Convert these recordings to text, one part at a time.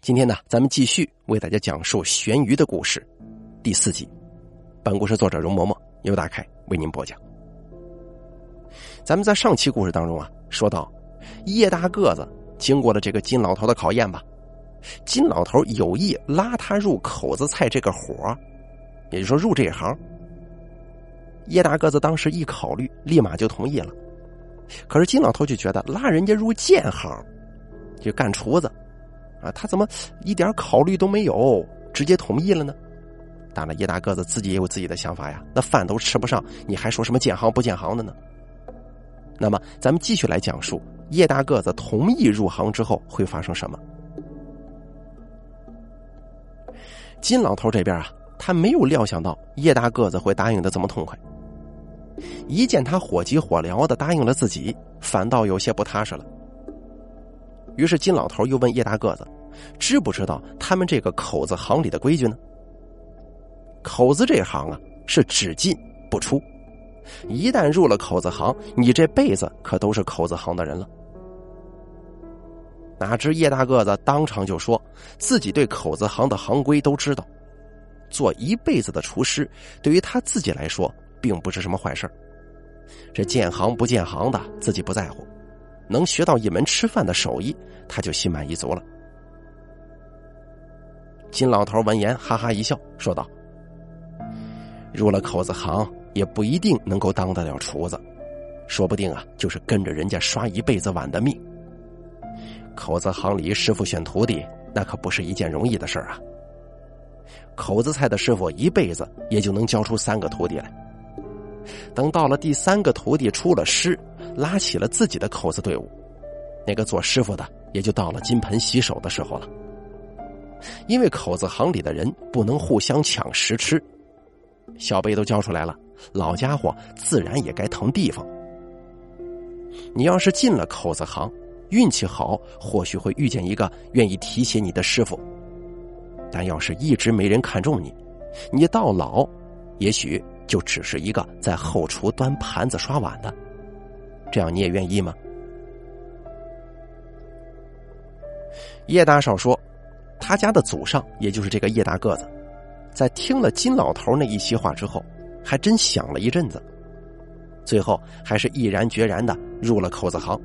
今天呢，咱们继续为大家讲述悬鱼的故事，第四集。本故事作者容嬷嬷由大凯为您播讲。咱们在上期故事当中啊，说到叶大个子经过了这个金老头的考验吧，金老头有意拉他入口子菜这个活也就是说入这一行。叶大个子当时一考虑，立马就同意了。可是金老头就觉得拉人家入贱行，就干厨子。啊，他怎么一点考虑都没有，直接同意了呢？当然，叶大个子自己也有自己的想法呀。那饭都吃不上，你还说什么建行不建行的呢？那么，咱们继续来讲述叶大个子同意入行之后会发生什么。金老头这边啊，他没有料想到叶大个子会答应的这么痛快。一见他火急火燎的答应了自己，反倒有些不踏实了。于是金老头又问叶大个子：“知不知道他们这个口子行里的规矩呢？”口子这行啊，是只进不出，一旦入了口子行，你这辈子可都是口子行的人了。哪知叶大个子当场就说自己对口子行的行规都知道，做一辈子的厨师，对于他自己来说并不是什么坏事这建行不建行的，自己不在乎。能学到一门吃饭的手艺，他就心满意足了。金老头闻言哈哈一笑，说道：“入了口子行，也不一定能够当得了厨子，说不定啊，就是跟着人家刷一辈子碗的命。口子行里师傅选徒弟，那可不是一件容易的事儿啊。口子菜的师傅一辈子也就能教出三个徒弟来，等到了第三个徒弟出了师。”拉起了自己的口子队伍，那个做师傅的也就到了金盆洗手的时候了。因为口子行里的人不能互相抢食吃，小辈都教出来了，老家伙自然也该腾地方。你要是进了口子行，运气好，或许会遇见一个愿意提携你的师傅；但要是一直没人看中你，你到老，也许就只是一个在后厨端盘子刷碗的。这样你也愿意吗？叶大少说，他家的祖上，也就是这个叶大个子，在听了金老头那一席话之后，还真想了一阵子，最后还是毅然决然的入了口子行。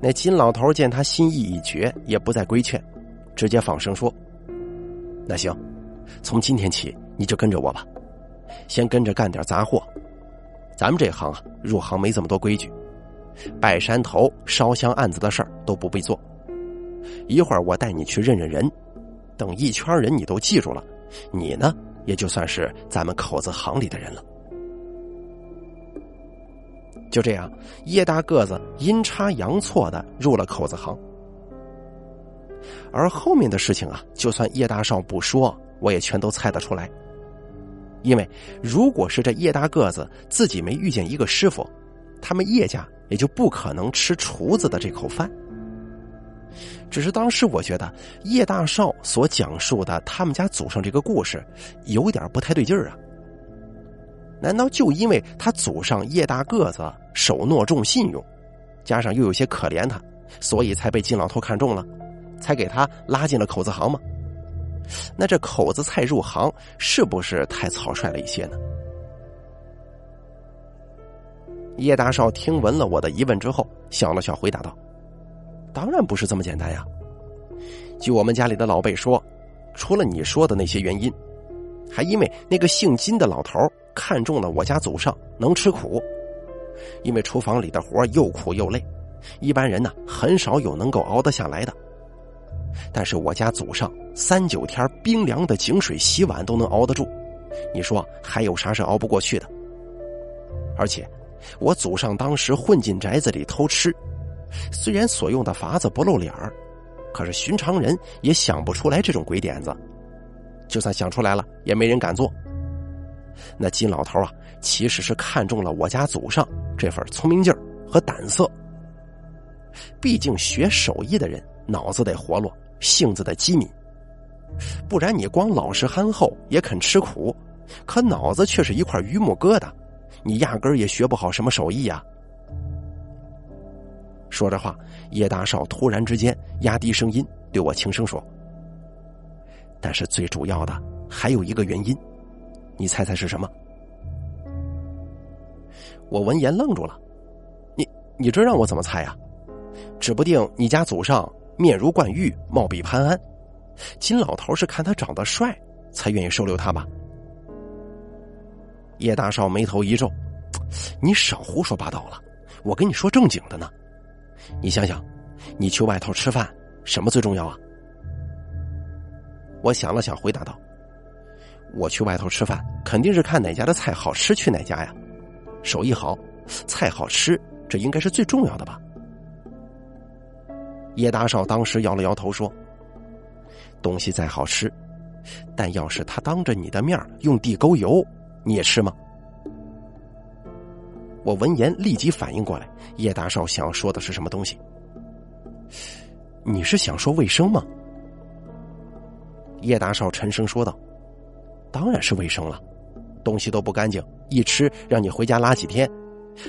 那金老头见他心意已决，也不再规劝，直接放声说：“那行，从今天起你就跟着我吧，先跟着干点杂货。”咱们这行啊，入行没这么多规矩，拜山头、烧香案子的事儿都不必做。一会儿我带你去认认人，等一圈人你都记住了，你呢也就算是咱们口子行里的人了。就这样，叶大个子阴差阳错的入了口子行，而后面的事情啊，就算叶大少不说，我也全都猜得出来。因为，如果是这叶大个子自己没遇见一个师傅，他们叶家也就不可能吃厨子的这口饭。只是当时我觉得叶大少所讲述的他们家祖上这个故事有点不太对劲儿啊。难道就因为他祖上叶大个子守诺重信用，加上又有些可怜他，所以才被金老头看中了，才给他拉进了口子行吗？那这口子菜入行是不是太草率了一些呢？叶大少听闻了我的疑问之后，笑了笑，回答道：“当然不是这么简单呀。据我们家里的老辈说，除了你说的那些原因，还因为那个姓金的老头看中了我家祖上能吃苦，因为厨房里的活又苦又累，一般人呢很少有能够熬得下来的。”但是我家祖上三九天冰凉的井水洗碗都能熬得住，你说还有啥是熬不过去的？而且，我祖上当时混进宅子里偷吃，虽然所用的法子不露脸儿，可是寻常人也想不出来这种鬼点子，就算想出来了，也没人敢做。那金老头啊，其实是看中了我家祖上这份聪明劲儿和胆色。毕竟学手艺的人脑子得活络。性子的机敏，不然你光老实憨厚也肯吃苦，可脑子却是一块榆木疙瘩，你压根儿也学不好什么手艺呀。说着话，叶大少突然之间压低声音对我轻声说：“但是最主要的还有一个原因，你猜猜是什么？”我闻言愣住了：“你你这让我怎么猜呀？指不定你家祖上面如冠玉，貌比潘安，金老头是看他长得帅才愿意收留他吧？”叶大少眉头一皱：“你少胡说八道了，我跟你说正经的呢。”你想想，你去外头吃饭，什么最重要啊？我想了想，回答道：“我去外头吃饭，肯定是看哪家的菜好吃去哪家呀，手艺好，菜好吃，这应该是最重要的吧？”叶大少当时摇了摇头说：“东西再好吃，但要是他当着你的面用地沟油，你也吃吗？”我闻言立即反应过来，叶大少想说的是什么东西？你是想说卫生吗？叶大少沉声说道：“当然是卫生了，东西都不干净，一吃让你回家拉几天。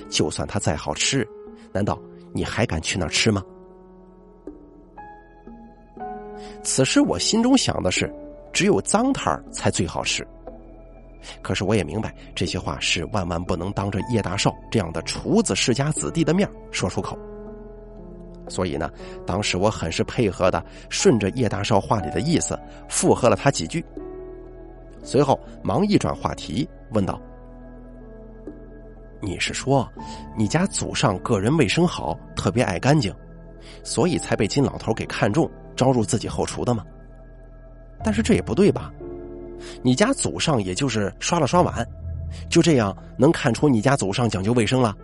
就算它再好吃，难道你还敢去那儿吃吗？”此时我心中想的是，只有脏摊儿才最好吃。可是我也明白，这些话是万万不能当着叶大少这样的厨子世家子弟的面说出口。所以呢，当时我很是配合的，顺着叶大少话里的意思附和了他几句。随后忙一转话题，问道：“你是说，你家祖上个人卫生好，特别爱干净，所以才被金老头给看中，招入自己后厨的吗？但是这也不对吧？”你家祖上也就是刷了刷碗，就这样能看出你家祖上讲究卫生了？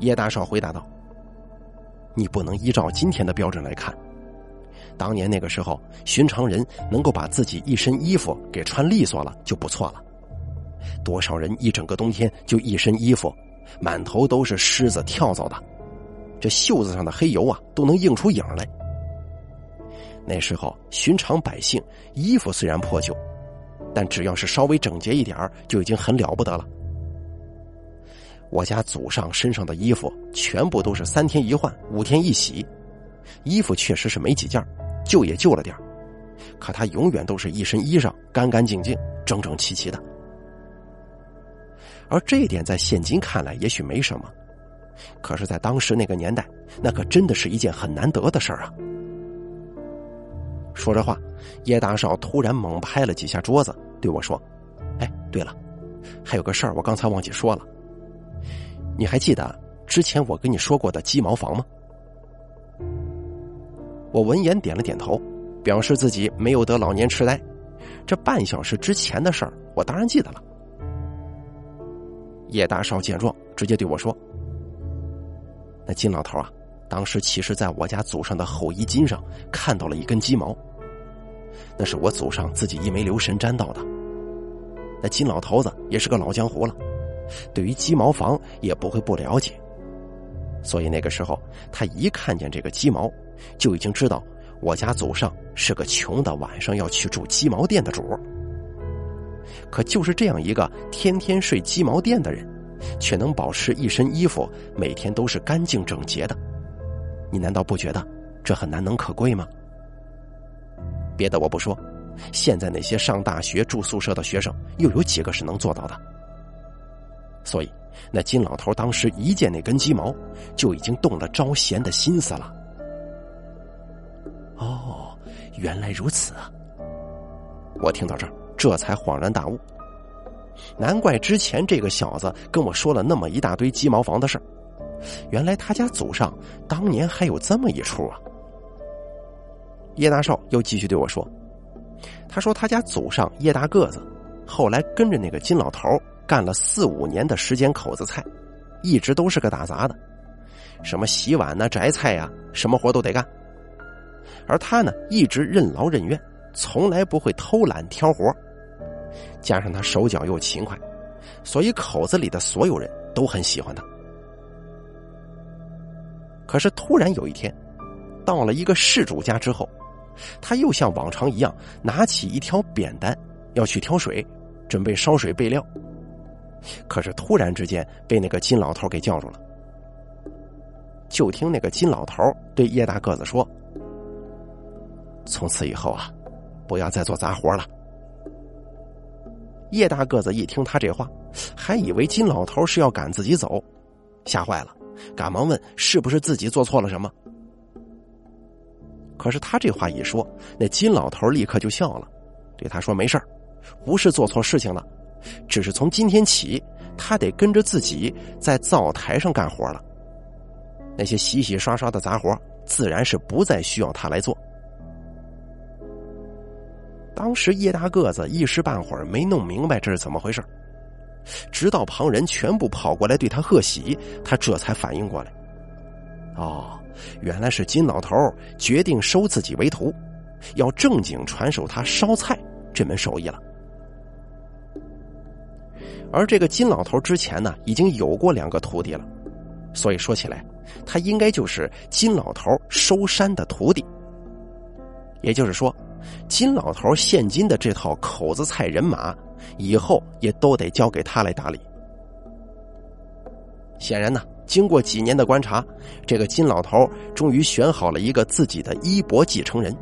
叶大少回答道：“你不能依照今天的标准来看。当年那个时候，寻常人能够把自己一身衣服给穿利索了就不错了。多少人一整个冬天就一身衣服，满头都是虱子跳蚤的，这袖子上的黑油啊都能映出影来。”那时候，寻常百姓衣服虽然破旧，但只要是稍微整洁一点就已经很了不得了。我家祖上身上的衣服全部都是三天一换、五天一洗，衣服确实是没几件，旧也旧了点可他永远都是一身衣裳干干净净、整整齐齐的。而这一点在现今看来也许没什么，可是，在当时那个年代，那可真的是一件很难得的事儿啊。说着话，叶大少突然猛拍了几下桌子，对我说：“哎，对了，还有个事儿，我刚才忘记说了。你还记得之前我跟你说过的鸡毛房吗？”我闻言点了点头，表示自己没有得老年痴呆。这半小时之前的事儿，我当然记得了。叶大少见状，直接对我说：“那金老头啊。”当时其实在我家祖上的后衣襟上看到了一根鸡毛，那是我祖上自己一没留神沾到的。那金老头子也是个老江湖了，对于鸡毛房也不会不了解，所以那个时候他一看见这个鸡毛，就已经知道我家祖上是个穷的晚上要去住鸡毛店的主。可就是这样一个天天睡鸡毛店的人，却能保持一身衣服每天都是干净整洁的。你难道不觉得这很难能可贵吗？别的我不说，现在那些上大学住宿舍的学生，又有几个是能做到的？所以，那金老头当时一见那根鸡毛，就已经动了招贤的心思了。哦，原来如此啊！我听到这儿，这才恍然大悟，难怪之前这个小子跟我说了那么一大堆鸡毛房的事儿。原来他家祖上当年还有这么一出啊！叶大少又继续对我说：“他说他家祖上叶大个子，后来跟着那个金老头干了四五年的时间口子菜，一直都是个打杂的，什么洗碗呐、摘菜呀，什么活都得干。而他呢，一直任劳任怨，从来不会偷懒挑活，加上他手脚又勤快，所以口子里的所有人都很喜欢他。”可是突然有一天，到了一个事主家之后，他又像往常一样拿起一条扁担要去挑水，准备烧水备料。可是突然之间被那个金老头给叫住了。就听那个金老头对叶大个子说：“从此以后啊，不要再做杂活了。”叶大个子一听他这话，还以为金老头是要赶自己走，吓坏了，赶忙问：“是不是自己做错了什么？”可是他这话一说，那金老头立刻就笑了，对他说：“没事不是做错事情了，只是从今天起，他得跟着自己在灶台上干活了。那些洗洗刷刷的杂活，自然是不再需要他来做。”当时叶大个子一时半会儿没弄明白这是怎么回事，直到旁人全部跑过来对他贺喜，他这才反应过来。哦。原来是金老头决定收自己为徒，要正经传授他烧菜这门手艺了。而这个金老头之前呢，已经有过两个徒弟了，所以说起来，他应该就是金老头收山的徒弟。也就是说，金老头现今的这套口子菜人马，以后也都得交给他来打理。显然呢。经过几年的观察，这个金老头终于选好了一个自己的衣钵继承人，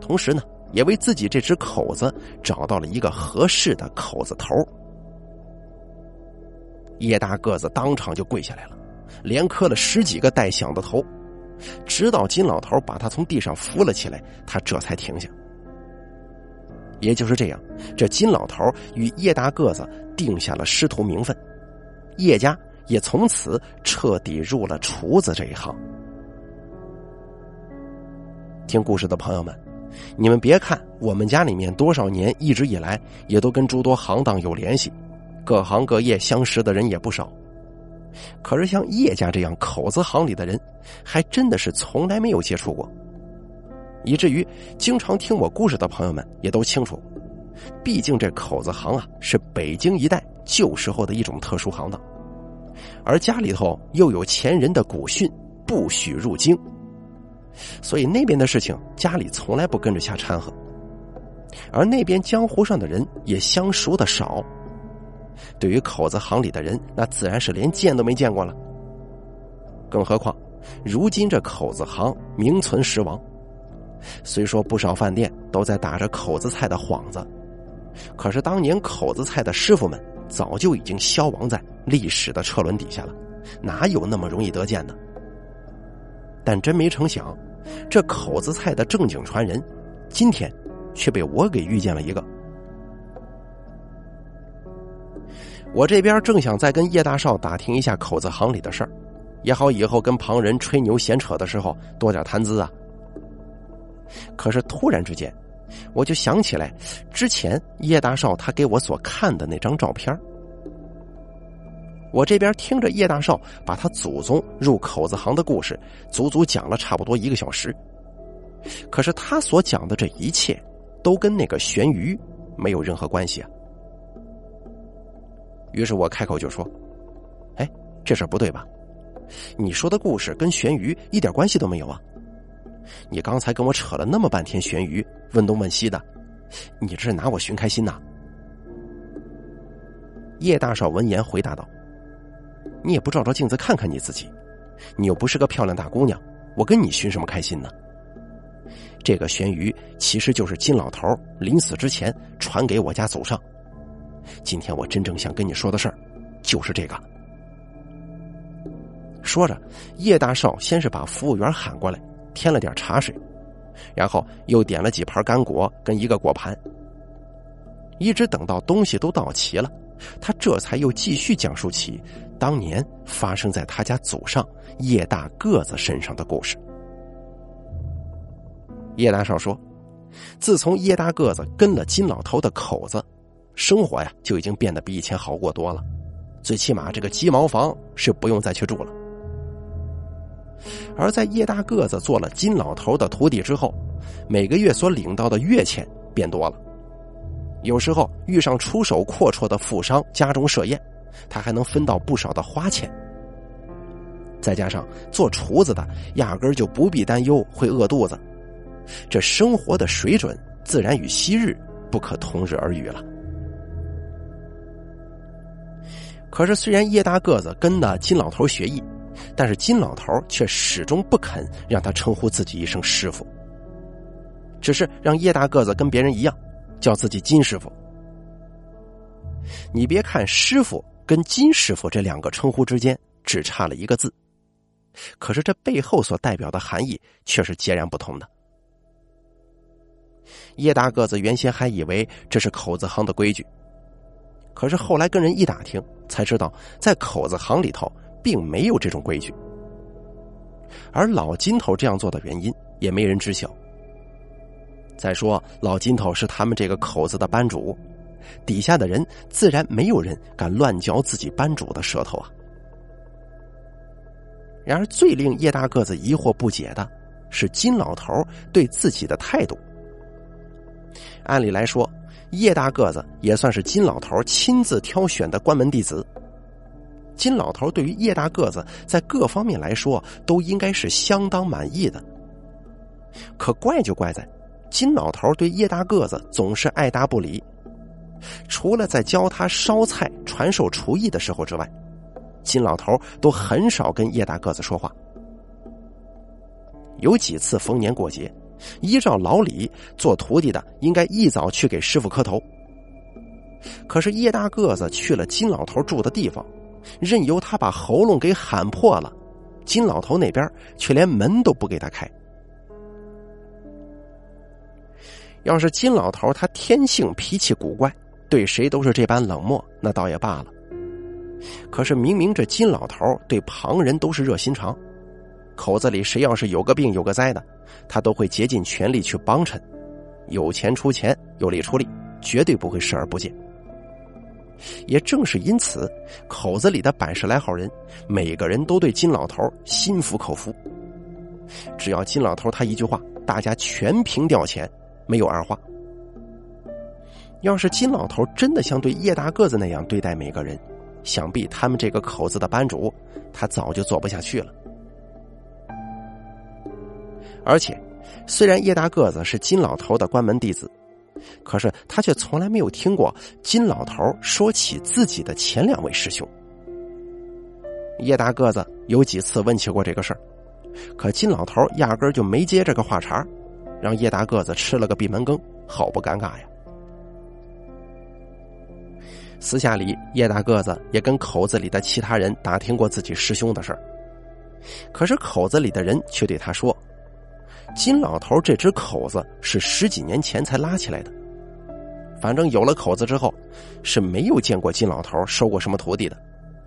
同时呢，也为自己这只口子找到了一个合适的口子头。叶大个子当场就跪下来了，连磕了十几个带响的头，直到金老头把他从地上扶了起来，他这才停下。也就是这样，这金老头与叶大个子定下了师徒名分，叶家。也从此彻底入了厨子这一行。听故事的朋友们，你们别看我们家里面多少年一直以来也都跟诸多行当有联系，各行各业相识的人也不少。可是像叶家这样口子行里的人，还真的是从来没有接触过。以至于经常听我故事的朋友们也都清楚，毕竟这口子行啊是北京一带旧时候的一种特殊行当。而家里头又有前人的古训，不许入京，所以那边的事情家里从来不跟着瞎掺和。而那边江湖上的人也相熟的少，对于口子行里的人，那自然是连见都没见过了。更何况，如今这口子行名存实亡，虽说不少饭店都在打着口子菜的幌子，可是当年口子菜的师傅们。早就已经消亡在历史的车轮底下了，哪有那么容易得见的？但真没成想，这口子菜的正经传人，今天却被我给遇见了一个。我这边正想再跟叶大少打听一下口子行里的事儿，也好以后跟旁人吹牛闲扯的时候多点谈资啊。可是突然之间。我就想起来，之前叶大少他给我所看的那张照片。我这边听着叶大少把他祖宗入口子行的故事，足足讲了差不多一个小时。可是他所讲的这一切，都跟那个玄鱼没有任何关系啊。于是我开口就说：“哎，这事不对吧？你说的故事跟玄鱼一点关系都没有啊？”你刚才跟我扯了那么半天玄鱼，问东问西的，你这是拿我寻开心呐？叶大少闻言回答道：“你也不照照镜子看看你自己，你又不是个漂亮大姑娘，我跟你寻什么开心呢？这个悬鱼其实就是金老头临死之前传给我家祖上。今天我真正想跟你说的事儿，就是这个。”说着，叶大少先是把服务员喊过来。添了点茶水，然后又点了几盘干果跟一个果盘。一直等到东西都到齐了，他这才又继续讲述起当年发生在他家祖上叶大个子身上的故事。叶大少说：“自从叶大个子跟了金老头的口子，生活呀就已经变得比以前好过多了，最起码这个鸡毛房是不用再去住了。”而在叶大个子做了金老头的徒弟之后，每个月所领到的月钱变多了。有时候遇上出手阔绰的富商家中设宴，他还能分到不少的花钱。再加上做厨子的压根就不必担忧会饿肚子，这生活的水准自然与昔日不可同日而语了。可是，虽然叶大个子跟的金老头学艺，但是金老头却始终不肯让他称呼自己一声师傅，只是让叶大个子跟别人一样，叫自己金师傅。你别看师傅跟金师傅这两个称呼之间只差了一个字，可是这背后所代表的含义却是截然不同的。叶大个子原先还以为这是口子行的规矩，可是后来跟人一打听，才知道在口子行里头。并没有这种规矩，而老金头这样做的原因也没人知晓。再说，老金头是他们这个口子的班主，底下的人自然没有人敢乱嚼自己班主的舌头啊。然而，最令叶大个子疑惑不解的是金老头对自己的态度。按理来说，叶大个子也算是金老头亲自挑选的关门弟子。金老头对于叶大个子在各方面来说都应该是相当满意的，可怪就怪在金老头对叶大个子总是爱答不理，除了在教他烧菜、传授厨艺的时候之外，金老头都很少跟叶大个子说话。有几次逢年过节，依照老李，做徒弟的应该一早去给师傅磕头，可是叶大个子去了金老头住的地方。任由他把喉咙给喊破了，金老头那边却连门都不给他开。要是金老头他天性脾气古怪，对谁都是这般冷漠，那倒也罢了。可是明明这金老头对旁人都是热心肠，口子里谁要是有个病有个灾的，他都会竭尽全力去帮衬，有钱出钱，有力出力，绝对不会视而不见。也正是因此，口子里的百十来号人，每个人都对金老头心服口服。只要金老头他一句话，大家全凭调遣，没有二话。要是金老头真的像对叶大个子那样对待每个人，想必他们这个口子的班主，他早就做不下去了。而且，虽然叶大个子是金老头的关门弟子。可是他却从来没有听过金老头说起自己的前两位师兄。叶大个子有几次问起过这个事儿，可金老头压根就没接这个话茬，让叶大个子吃了个闭门羹，好不尴尬呀。私下里，叶大个子也跟口子里的其他人打听过自己师兄的事儿，可是口子里的人却对他说。金老头这只口子是十几年前才拉起来的，反正有了口子之后，是没有见过金老头收过什么徒弟的。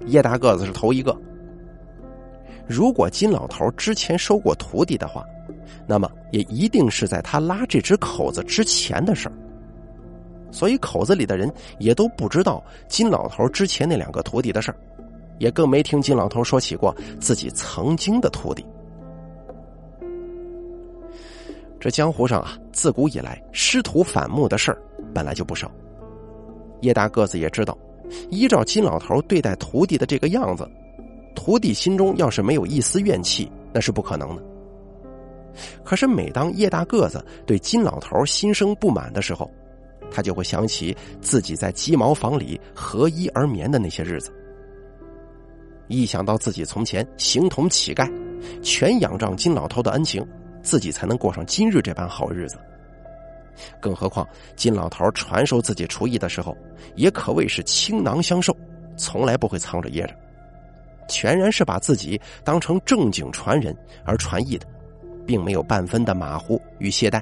叶大个子是头一个。如果金老头之前收过徒弟的话，那么也一定是在他拉这只口子之前的事儿。所以口子里的人也都不知道金老头之前那两个徒弟的事儿，也更没听金老头说起过自己曾经的徒弟。这江湖上啊，自古以来师徒反目的事儿本来就不少。叶大个子也知道，依照金老头对待徒弟的这个样子，徒弟心中要是没有一丝怨气，那是不可能的。可是每当叶大个子对金老头心生不满的时候，他就会想起自己在鸡毛房里合衣而眠的那些日子。一想到自己从前形同乞丐，全仰仗金老头的恩情。自己才能过上今日这般好日子。更何况金老头传授自己厨艺的时候，也可谓是倾囊相授，从来不会藏着掖着，全然是把自己当成正经传人而传艺的，并没有半分的马虎与懈怠。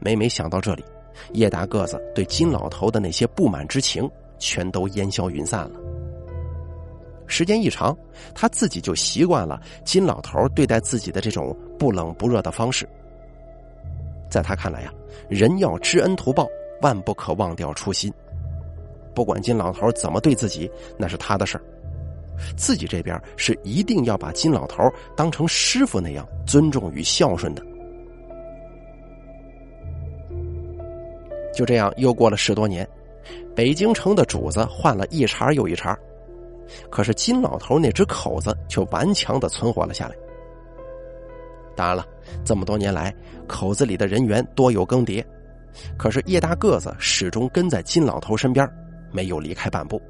每每想到这里，叶大个子对金老头的那些不满之情，全都烟消云散了。时间一长，他自己就习惯了金老头对待自己的这种不冷不热的方式。在他看来呀，人要知恩图报，万不可忘掉初心。不管金老头怎么对自己，那是他的事儿，自己这边是一定要把金老头当成师傅那样尊重与孝顺的。就这样，又过了十多年，北京城的主子换了一茬又一茬。可是金老头那只口子却顽强的存活了下来。当然了，这么多年来，口子里的人员多有更迭，可是叶大个子始终跟在金老头身边，没有离开半步。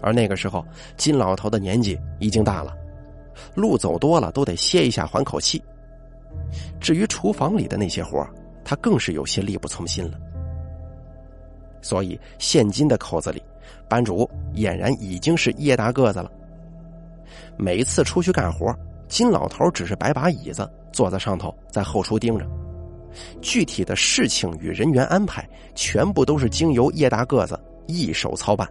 而那个时候，金老头的年纪已经大了，路走多了都得歇一下缓口气。至于厨房里的那些活他更是有些力不从心了。所以，现今的口子里，班主俨然已经是叶大个子了。每次出去干活，金老头只是摆把椅子，坐在上头，在后厨盯着。具体的事情与人员安排，全部都是经由叶大个子一手操办。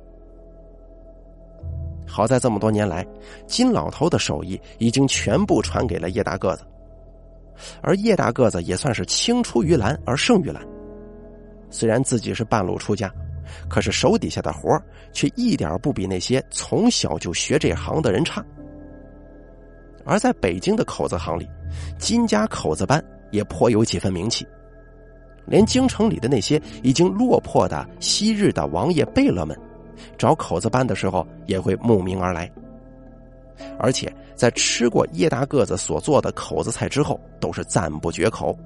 好在这么多年来，金老头的手艺已经全部传给了叶大个子，而叶大个子也算是青出于蓝而胜于蓝。虽然自己是半路出家，可是手底下的活却一点不比那些从小就学这行的人差。而在北京的口子行里，金家口子班也颇有几分名气，连京城里的那些已经落魄的昔日的王爷贝勒们，找口子班的时候也会慕名而来。而且在吃过叶大个子所做的口子菜之后，都是赞不绝口。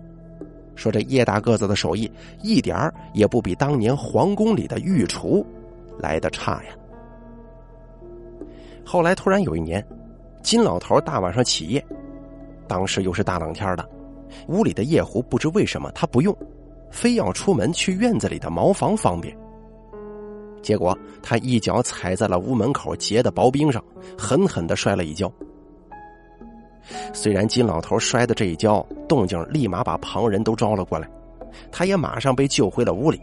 说这叶大个子的手艺一点儿也不比当年皇宫里的御厨来的差呀。后来突然有一年，金老头大晚上起夜，当时又是大冷天的，屋里的夜壶不知为什么他不用，非要出门去院子里的茅房方便。结果他一脚踩在了屋门口结的薄冰上，狠狠的摔了一跤。虽然金老头摔的这一跤动静立马把旁人都招了过来，他也马上被救回了屋里。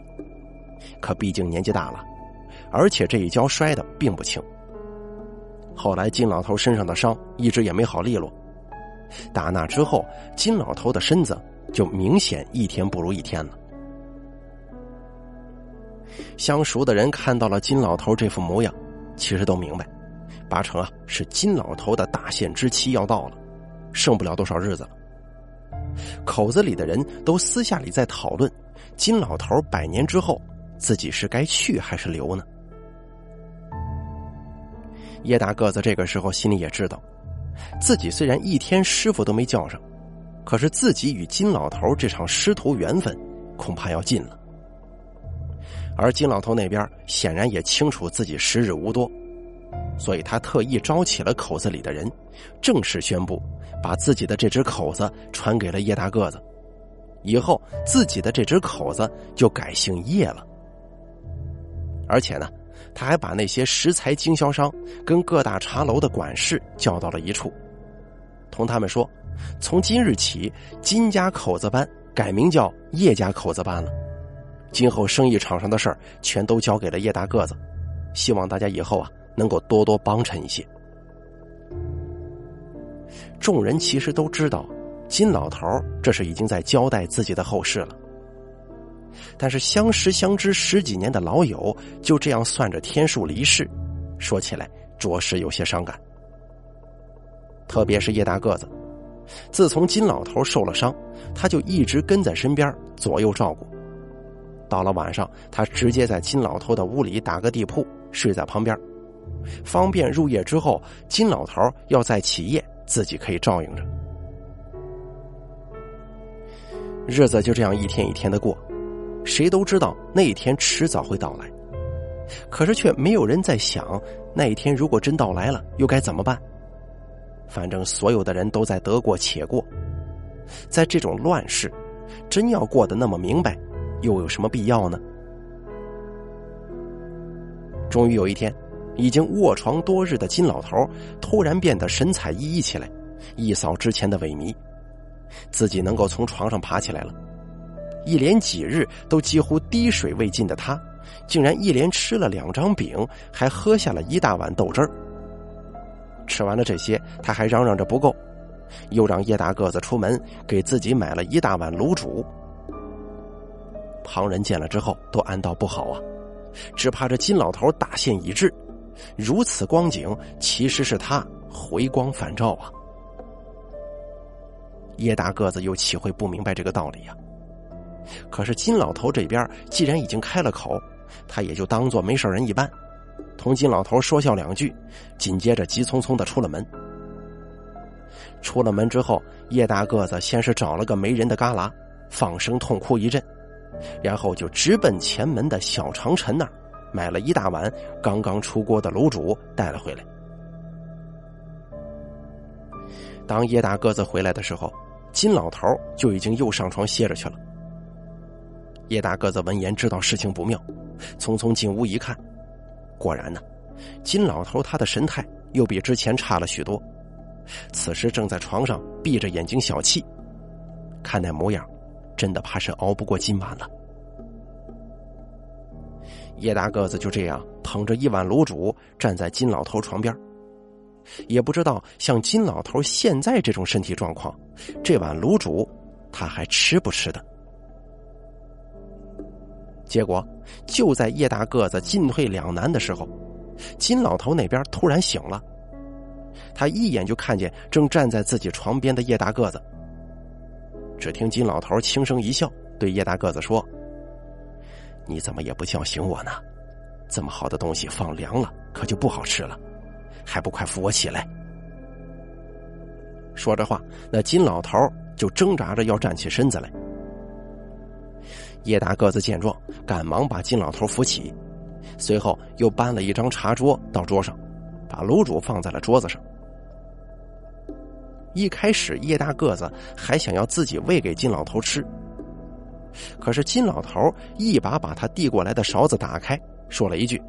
可毕竟年纪大了，而且这一跤摔的并不轻。后来金老头身上的伤一直也没好利落，打那之后，金老头的身子就明显一天不如一天了。相熟的人看到了金老头这副模样，其实都明白，八成啊是金老头的大限之期要到了。剩不了多少日子了。口子里的人都私下里在讨论，金老头百年之后，自己是该去还是留呢？叶大个子这个时候心里也知道，自己虽然一天师傅都没叫上，可是自己与金老头这场师徒缘分，恐怕要尽了。而金老头那边显然也清楚自己时日无多。所以他特意招起了口子里的人，正式宣布，把自己的这只口子传给了叶大个子，以后自己的这只口子就改姓叶了。而且呢，他还把那些食材经销商跟各大茶楼的管事叫到了一处，同他们说，从今日起，金家口子班改名叫叶家口子班了，今后生意场上的事儿全都交给了叶大个子，希望大家以后啊。能够多多帮衬一些。众人其实都知道，金老头这是已经在交代自己的后事了。但是相识相知十几年的老友就这样算着天数离世，说起来着实有些伤感。特别是叶大个子，自从金老头受了伤，他就一直跟在身边左右照顾。到了晚上，他直接在金老头的屋里打个地铺，睡在旁边。方便入夜之后，金老头要在起夜，自己可以照应着。日子就这样一天一天的过，谁都知道那一天迟早会到来，可是却没有人在想，那一天如果真到来了，又该怎么办？反正所有的人都在得过且过，在这种乱世，真要过得那么明白，又有什么必要呢？终于有一天。已经卧床多日的金老头突然变得神采奕奕起来，一扫之前的萎靡，自己能够从床上爬起来了。一连几日都几乎滴水未进的他，竟然一连吃了两张饼，还喝下了一大碗豆汁儿。吃完了这些，他还嚷嚷着不够，又让叶大个子出门给自己买了一大碗卤煮。旁人见了之后都暗道不好啊，只怕这金老头大限已至。如此光景，其实是他回光返照啊！叶大个子又岂会不明白这个道理呀？可是金老头这边既然已经开了口，他也就当做没事人一般，同金老头说笑两句，紧接着急匆匆的出了门。出了门之后，叶大个子先是找了个没人的旮旯，放声痛哭一阵，然后就直奔前门的小长陈那儿，买了一大碗刚刚出锅的卤煮带了回来。当叶大个子回来的时候，金老头就已经又上床歇着去了。叶大个子闻言知道事情不妙，匆匆进屋一看，果然呢，金老头他的神态又比之前差了许多，此时正在床上闭着眼睛小憩，看那模样，真的怕是熬不过今晚了。叶大个子就这样捧着一碗卤煮站在金老头床边，也不知道像金老头现在这种身体状况，这碗卤煮他还吃不吃的。结果就在叶大个子进退两难的时候，金老头那边突然醒了，他一眼就看见正站在自己床边的叶大个子。只听金老头轻声一笑，对叶大个子说。你怎么也不叫醒我呢？这么好的东西放凉了，可就不好吃了，还不快扶我起来！说着话，那金老头就挣扎着要站起身子来。叶大个子见状，赶忙把金老头扶起，随后又搬了一张茶桌到桌上，把卤煮放在了桌子上。一开始，叶大个子还想要自己喂给金老头吃。可是金老头一把把他递过来的勺子打开，说了一句：“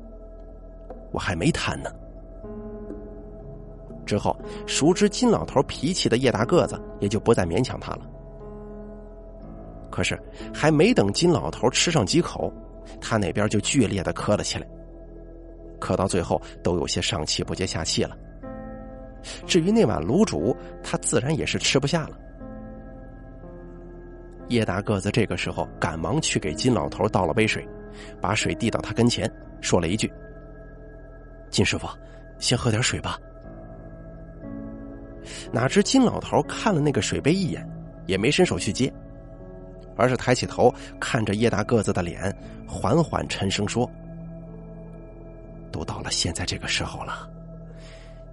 我还没贪呢。”之后，熟知金老头脾气的叶大个子也就不再勉强他了。可是，还没等金老头吃上几口，他那边就剧烈的咳了起来，咳到最后都有些上气不接下气了。至于那碗卤煮，他自然也是吃不下了。叶大个子这个时候赶忙去给金老头倒了杯水，把水递到他跟前，说了一句：“金师傅，先喝点水吧。”哪知金老头看了那个水杯一眼，也没伸手去接，而是抬起头看着叶大个子的脸，缓缓沉声说：“都到了现在这个时候了，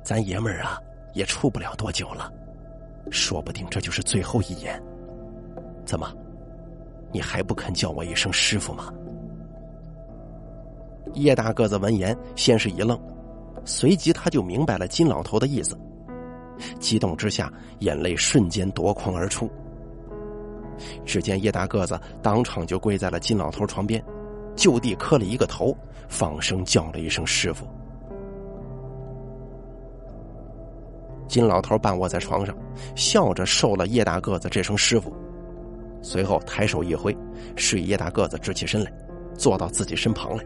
咱爷们儿啊也处不了多久了，说不定这就是最后一眼。”怎么，你还不肯叫我一声师傅吗？叶大个子闻言，先是一愣，随即他就明白了金老头的意思，激动之下，眼泪瞬间夺眶而出。只见叶大个子当场就跪在了金老头床边，就地磕了一个头，放声叫了一声师傅。金老头半卧在床上，笑着受了叶大个子这声师傅。随后抬手一挥，示意叶大个子直起身来，坐到自己身旁来。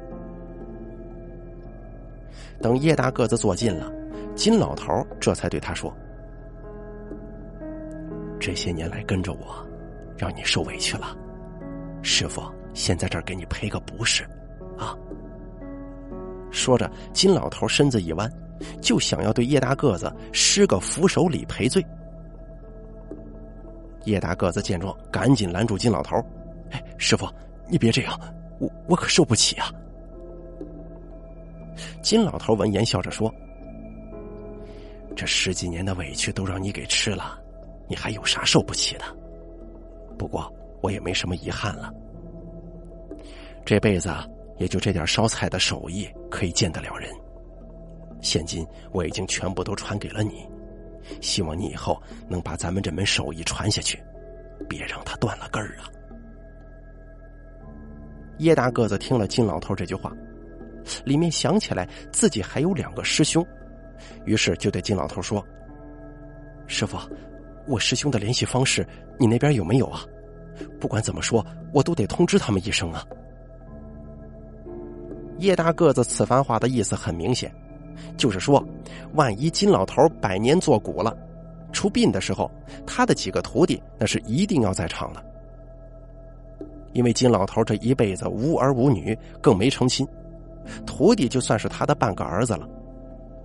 等叶大个子坐近了，金老头这才对他说：“这些年来跟着我，让你受委屈了。师傅先在这儿给你赔个不是，啊。”说着，金老头身子一弯，就想要对叶大个子施个扶手礼赔罪。叶大个子见状，赶紧拦住金老头：“哎，师傅，你别这样，我我可受不起啊！”金老头闻言笑着说：“这十几年的委屈都让你给吃了，你还有啥受不起的？不过我也没什么遗憾了，这辈子也就这点烧菜的手艺可以见得了人。现今我已经全部都传给了你。”希望你以后能把咱们这门手艺传下去，别让它断了根儿啊！叶大个子听了金老头这句话，里面想起来自己还有两个师兄，于是就对金老头说：“师傅，我师兄的联系方式你那边有没有啊？不管怎么说，我都得通知他们一声啊！”叶大个子此番话的意思很明显。就是说，万一金老头百年作古了，出殡的时候，他的几个徒弟那是一定要在场的。因为金老头这一辈子无儿无女，更没成亲，徒弟就算是他的半个儿子了。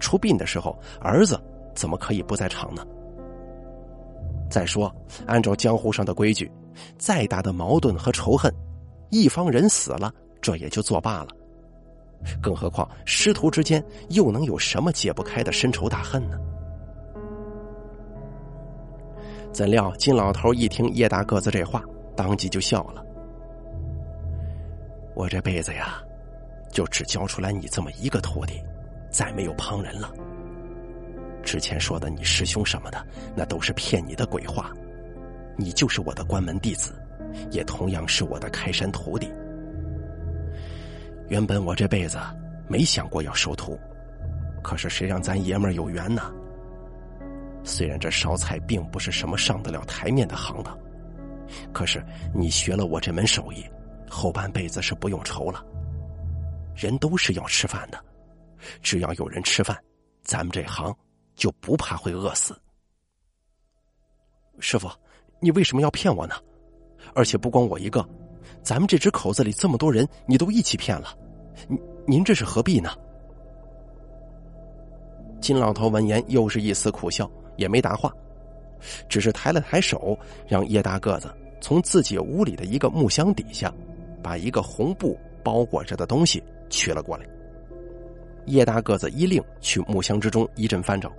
出殡的时候，儿子怎么可以不在场呢？再说，按照江湖上的规矩，再大的矛盾和仇恨，一方人死了，这也就作罢了。更何况师徒之间又能有什么解不开的深仇大恨呢？怎料金老头一听叶大个子这话，当即就笑了。我这辈子呀，就只教出来你这么一个徒弟，再没有旁人了。之前说的你师兄什么的，那都是骗你的鬼话。你就是我的关门弟子，也同样是我的开山徒弟。原本我这辈子没想过要收徒，可是谁让咱爷们儿有缘呢？虽然这烧菜并不是什么上得了台面的行当，可是你学了我这门手艺，后半辈子是不用愁了。人都是要吃饭的，只要有人吃饭，咱们这行就不怕会饿死。师傅，你为什么要骗我呢？而且不光我一个，咱们这只口子里这么多人，你都一起骗了，您您这是何必呢？金老头闻言，又是一丝苦笑，也没答话，只是抬了抬手，让叶大个子从自己屋里的一个木箱底下，把一个红布包裹着的东西。取了过来，叶大个子一令去木箱之中一阵翻找，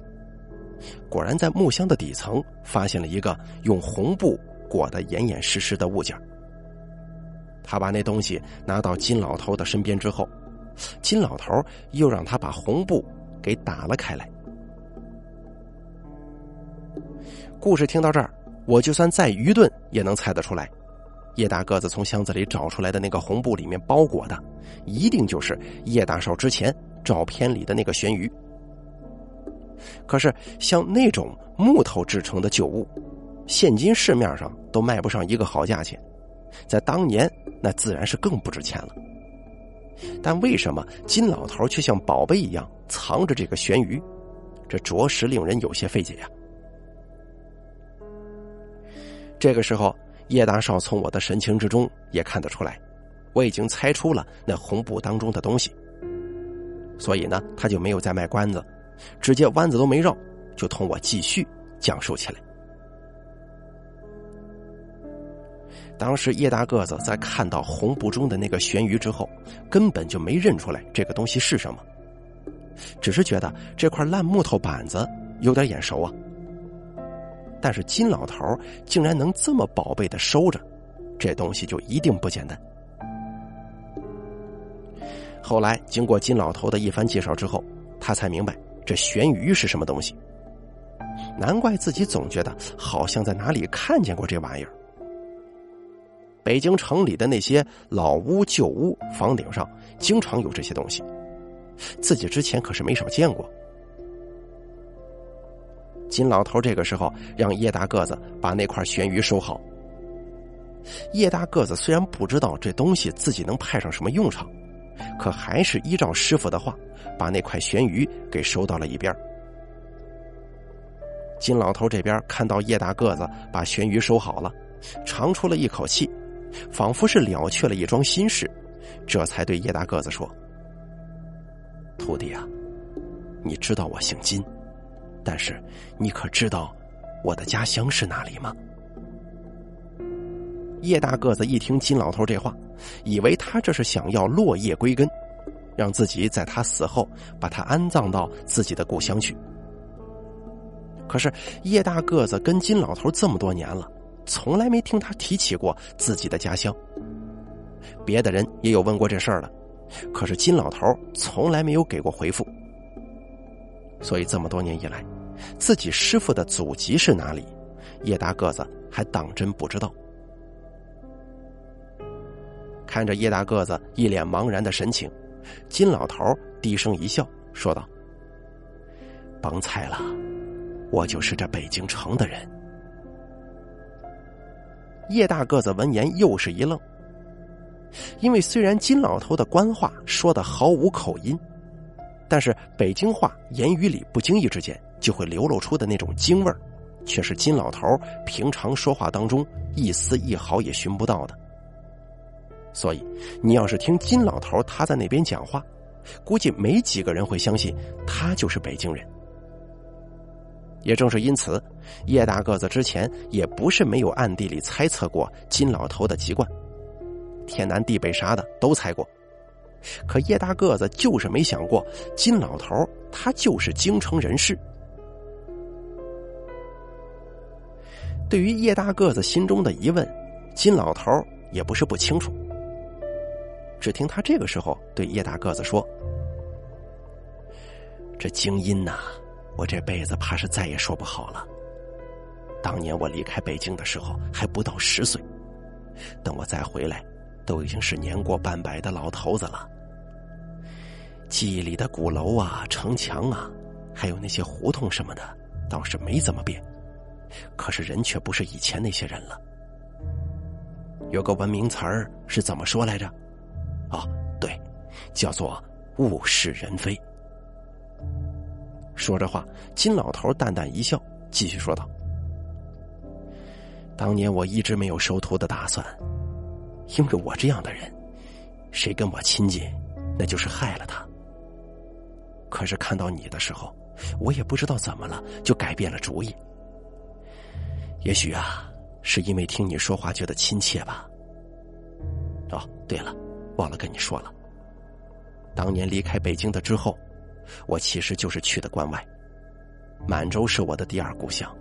果然在木箱的底层发现了一个用红布裹得严严实实的物件。他把那东西拿到金老头的身边之后，金老头又让他把红布给打了开来。故事听到这儿，我就算再愚钝也能猜得出来。叶大个子从箱子里找出来的那个红布里面包裹的，一定就是叶大少之前照片里的那个咸鱼。可是像那种木头制成的旧物，现今市面上都卖不上一个好价钱，在当年那自然是更不值钱了。但为什么金老头却像宝贝一样藏着这个悬鱼？这着实令人有些费解呀。这个时候。叶大少从我的神情之中也看得出来，我已经猜出了那红布当中的东西，所以呢，他就没有再卖关子，直接弯子都没绕，就同我继续讲述起来。当时叶大个子在看到红布中的那个悬鱼之后，根本就没认出来这个东西是什么，只是觉得这块烂木头板子有点眼熟啊。但是金老头竟然能这么宝贝的收着，这东西就一定不简单。后来经过金老头的一番介绍之后，他才明白这悬鱼是什么东西。难怪自己总觉得好像在哪里看见过这玩意儿。北京城里的那些老屋旧屋房顶上经常有这些东西，自己之前可是没少见过。金老头这个时候让叶大个子把那块悬鱼收好。叶大个子虽然不知道这东西自己能派上什么用场，可还是依照师傅的话，把那块悬鱼给收到了一边。金老头这边看到叶大个子把悬鱼收好了，长出了一口气，仿佛是了却了一桩心事，这才对叶大个子说：“徒弟啊，你知道我姓金。”但是，你可知道我的家乡是哪里吗？叶大个子一听金老头这话，以为他这是想要落叶归根，让自己在他死后把他安葬到自己的故乡去。可是叶大个子跟金老头这么多年了，从来没听他提起过自己的家乡。别的人也有问过这事儿了，可是金老头从来没有给过回复。所以这么多年以来。自己师傅的祖籍是哪里？叶大个子还当真不知道。看着叶大个子一脸茫然的神情，金老头低声一笑，说道：“甭猜了，我就是这北京城的人。”叶大个子闻言又是一愣，因为虽然金老头的官话说的毫无口音，但是北京话言语里不经意之间。就会流露出的那种京味儿，却是金老头平常说话当中一丝一毫也寻不到的。所以，你要是听金老头他在那边讲话，估计没几个人会相信他就是北京人。也正是因此，叶大个子之前也不是没有暗地里猜测过金老头的籍贯，天南地北啥的都猜过。可叶大个子就是没想过，金老头他就是京城人士。对于叶大个子心中的疑问，金老头也不是不清楚。只听他这个时候对叶大个子说：“这经音呐，我这辈子怕是再也说不好了。当年我离开北京的时候还不到十岁，等我再回来，都已经是年过半百的老头子了。记忆里的鼓楼啊、城墙啊，还有那些胡同什么的，倒是没怎么变，可是人却不是以前那些人了。有个文明词儿是怎么说来着？哦，对，叫做物是人非。说着话，金老头淡淡一笑，继续说道：“当年我一直没有收徒的打算，因为我这样的人，谁跟我亲近，那就是害了他。可是看到你的时候，我也不知道怎么了，就改变了主意。也许啊，是因为听你说话觉得亲切吧。哦，对了。”忘了跟你说了，当年离开北京的之后，我其实就是去的关外。满洲是我的第二故乡，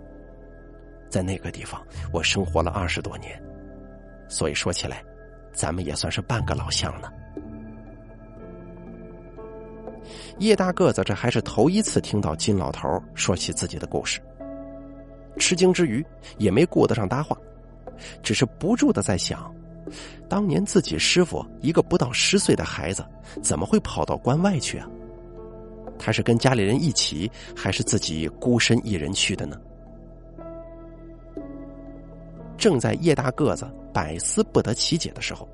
在那个地方我生活了二十多年，所以说起来，咱们也算是半个老乡呢。叶大个子这还是头一次听到金老头说起自己的故事，吃惊之余也没顾得上搭话，只是不住的在想。当年自己师傅一个不到十岁的孩子，怎么会跑到关外去啊？他是跟家里人一起，还是自己孤身一人去的呢？正在叶大个子百思不得其解的时候，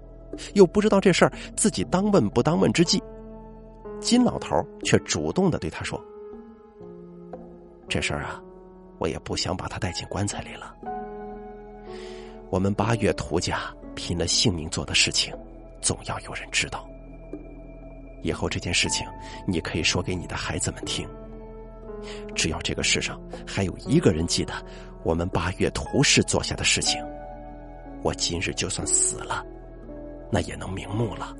又不知道这事儿自己当问不当问之际，金老头却主动的对他说：“这事儿啊，我也不想把他带进棺材里了。我们八月涂家。”拼了性命做的事情，总要有人知道。以后这件事情，你可以说给你的孩子们听。只要这个世上还有一个人记得我们八月图氏做下的事情，我今日就算死了，那也能瞑目了。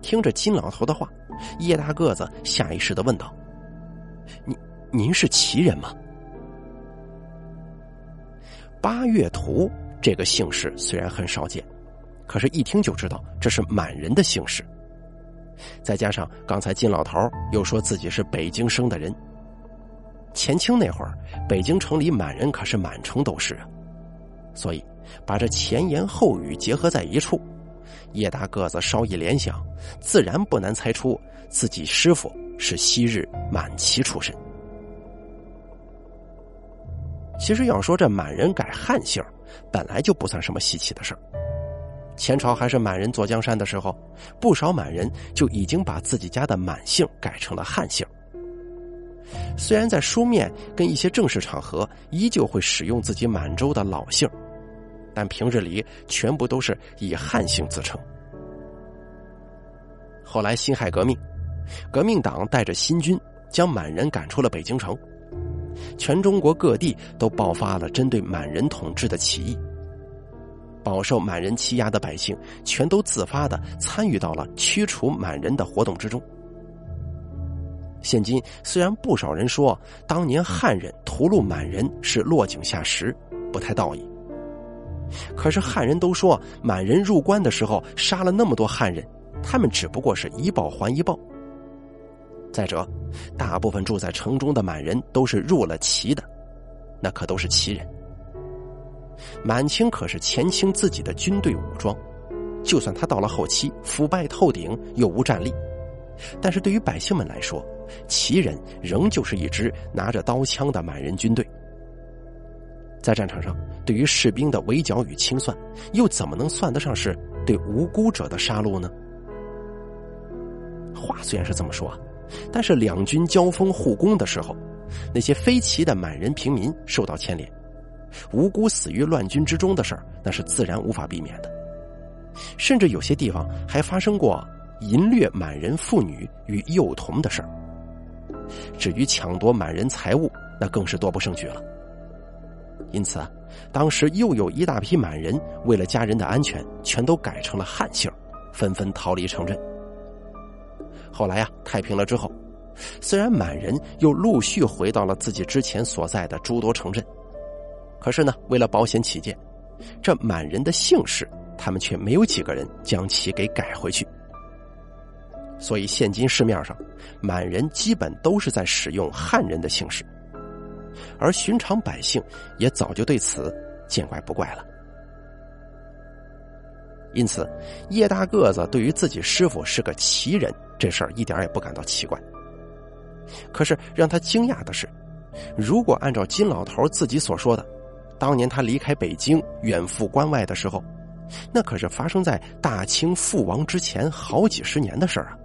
听着金老头的话，叶大个子下意识的问道：“您您是旗人吗？”八月图。这个姓氏虽然很少见，可是一听就知道这是满人的姓氏。再加上刚才金老头又说自己是北京生的人，前清那会儿，北京城里满人可是满城都是啊。所以把这前言后语结合在一处，叶大个子稍一联想，自然不难猜出自己师傅是昔日满旗出身。其实要说这满人改汉姓本来就不算什么稀奇的事儿。前朝还是满人坐江山的时候，不少满人就已经把自己家的满姓改成了汉姓。虽然在书面跟一些正式场合依旧会使用自己满洲的老姓，但平日里全部都是以汉姓自称。后来辛亥革命，革命党带着新军将满人赶出了北京城。全中国各地都爆发了针对满人统治的起义，饱受满人欺压的百姓全都自发的参与到了驱除满人的活动之中。现今虽然不少人说当年汉人屠戮满人是落井下石，不太道义，可是汉人都说满人入关的时候杀了那么多汉人，他们只不过是一报还一报。再者，大部分住在城中的满人都是入了旗的，那可都是旗人。满清可是前清自己的军队武装，就算他到了后期腐败透顶又无战力，但是对于百姓们来说，旗人仍旧是一支拿着刀枪的满人军队。在战场上，对于士兵的围剿与清算，又怎么能算得上是对无辜者的杀戮呢？话虽然是这么说。但是两军交锋互攻的时候，那些非旗的满人平民受到牵连，无辜死于乱军之中的事儿，那是自然无法避免的。甚至有些地方还发生过淫掠满人妇女与幼童的事儿。至于抢夺满人财物，那更是多不胜举了。因此啊，当时又有一大批满人为了家人的安全，全都改成了汉姓，纷纷逃离城镇。后来呀，太平了之后，虽然满人又陆续回到了自己之前所在的诸多城镇，可是呢，为了保险起见，这满人的姓氏他们却没有几个人将其给改回去。所以，现今市面上满人基本都是在使用汉人的姓氏，而寻常百姓也早就对此见怪不怪了。因此，叶大个子对于自己师傅是个奇人这事儿一点也不感到奇怪。可是让他惊讶的是，如果按照金老头自己所说的，当年他离开北京远赴关外的时候，那可是发生在大清覆亡之前好几十年的事儿啊。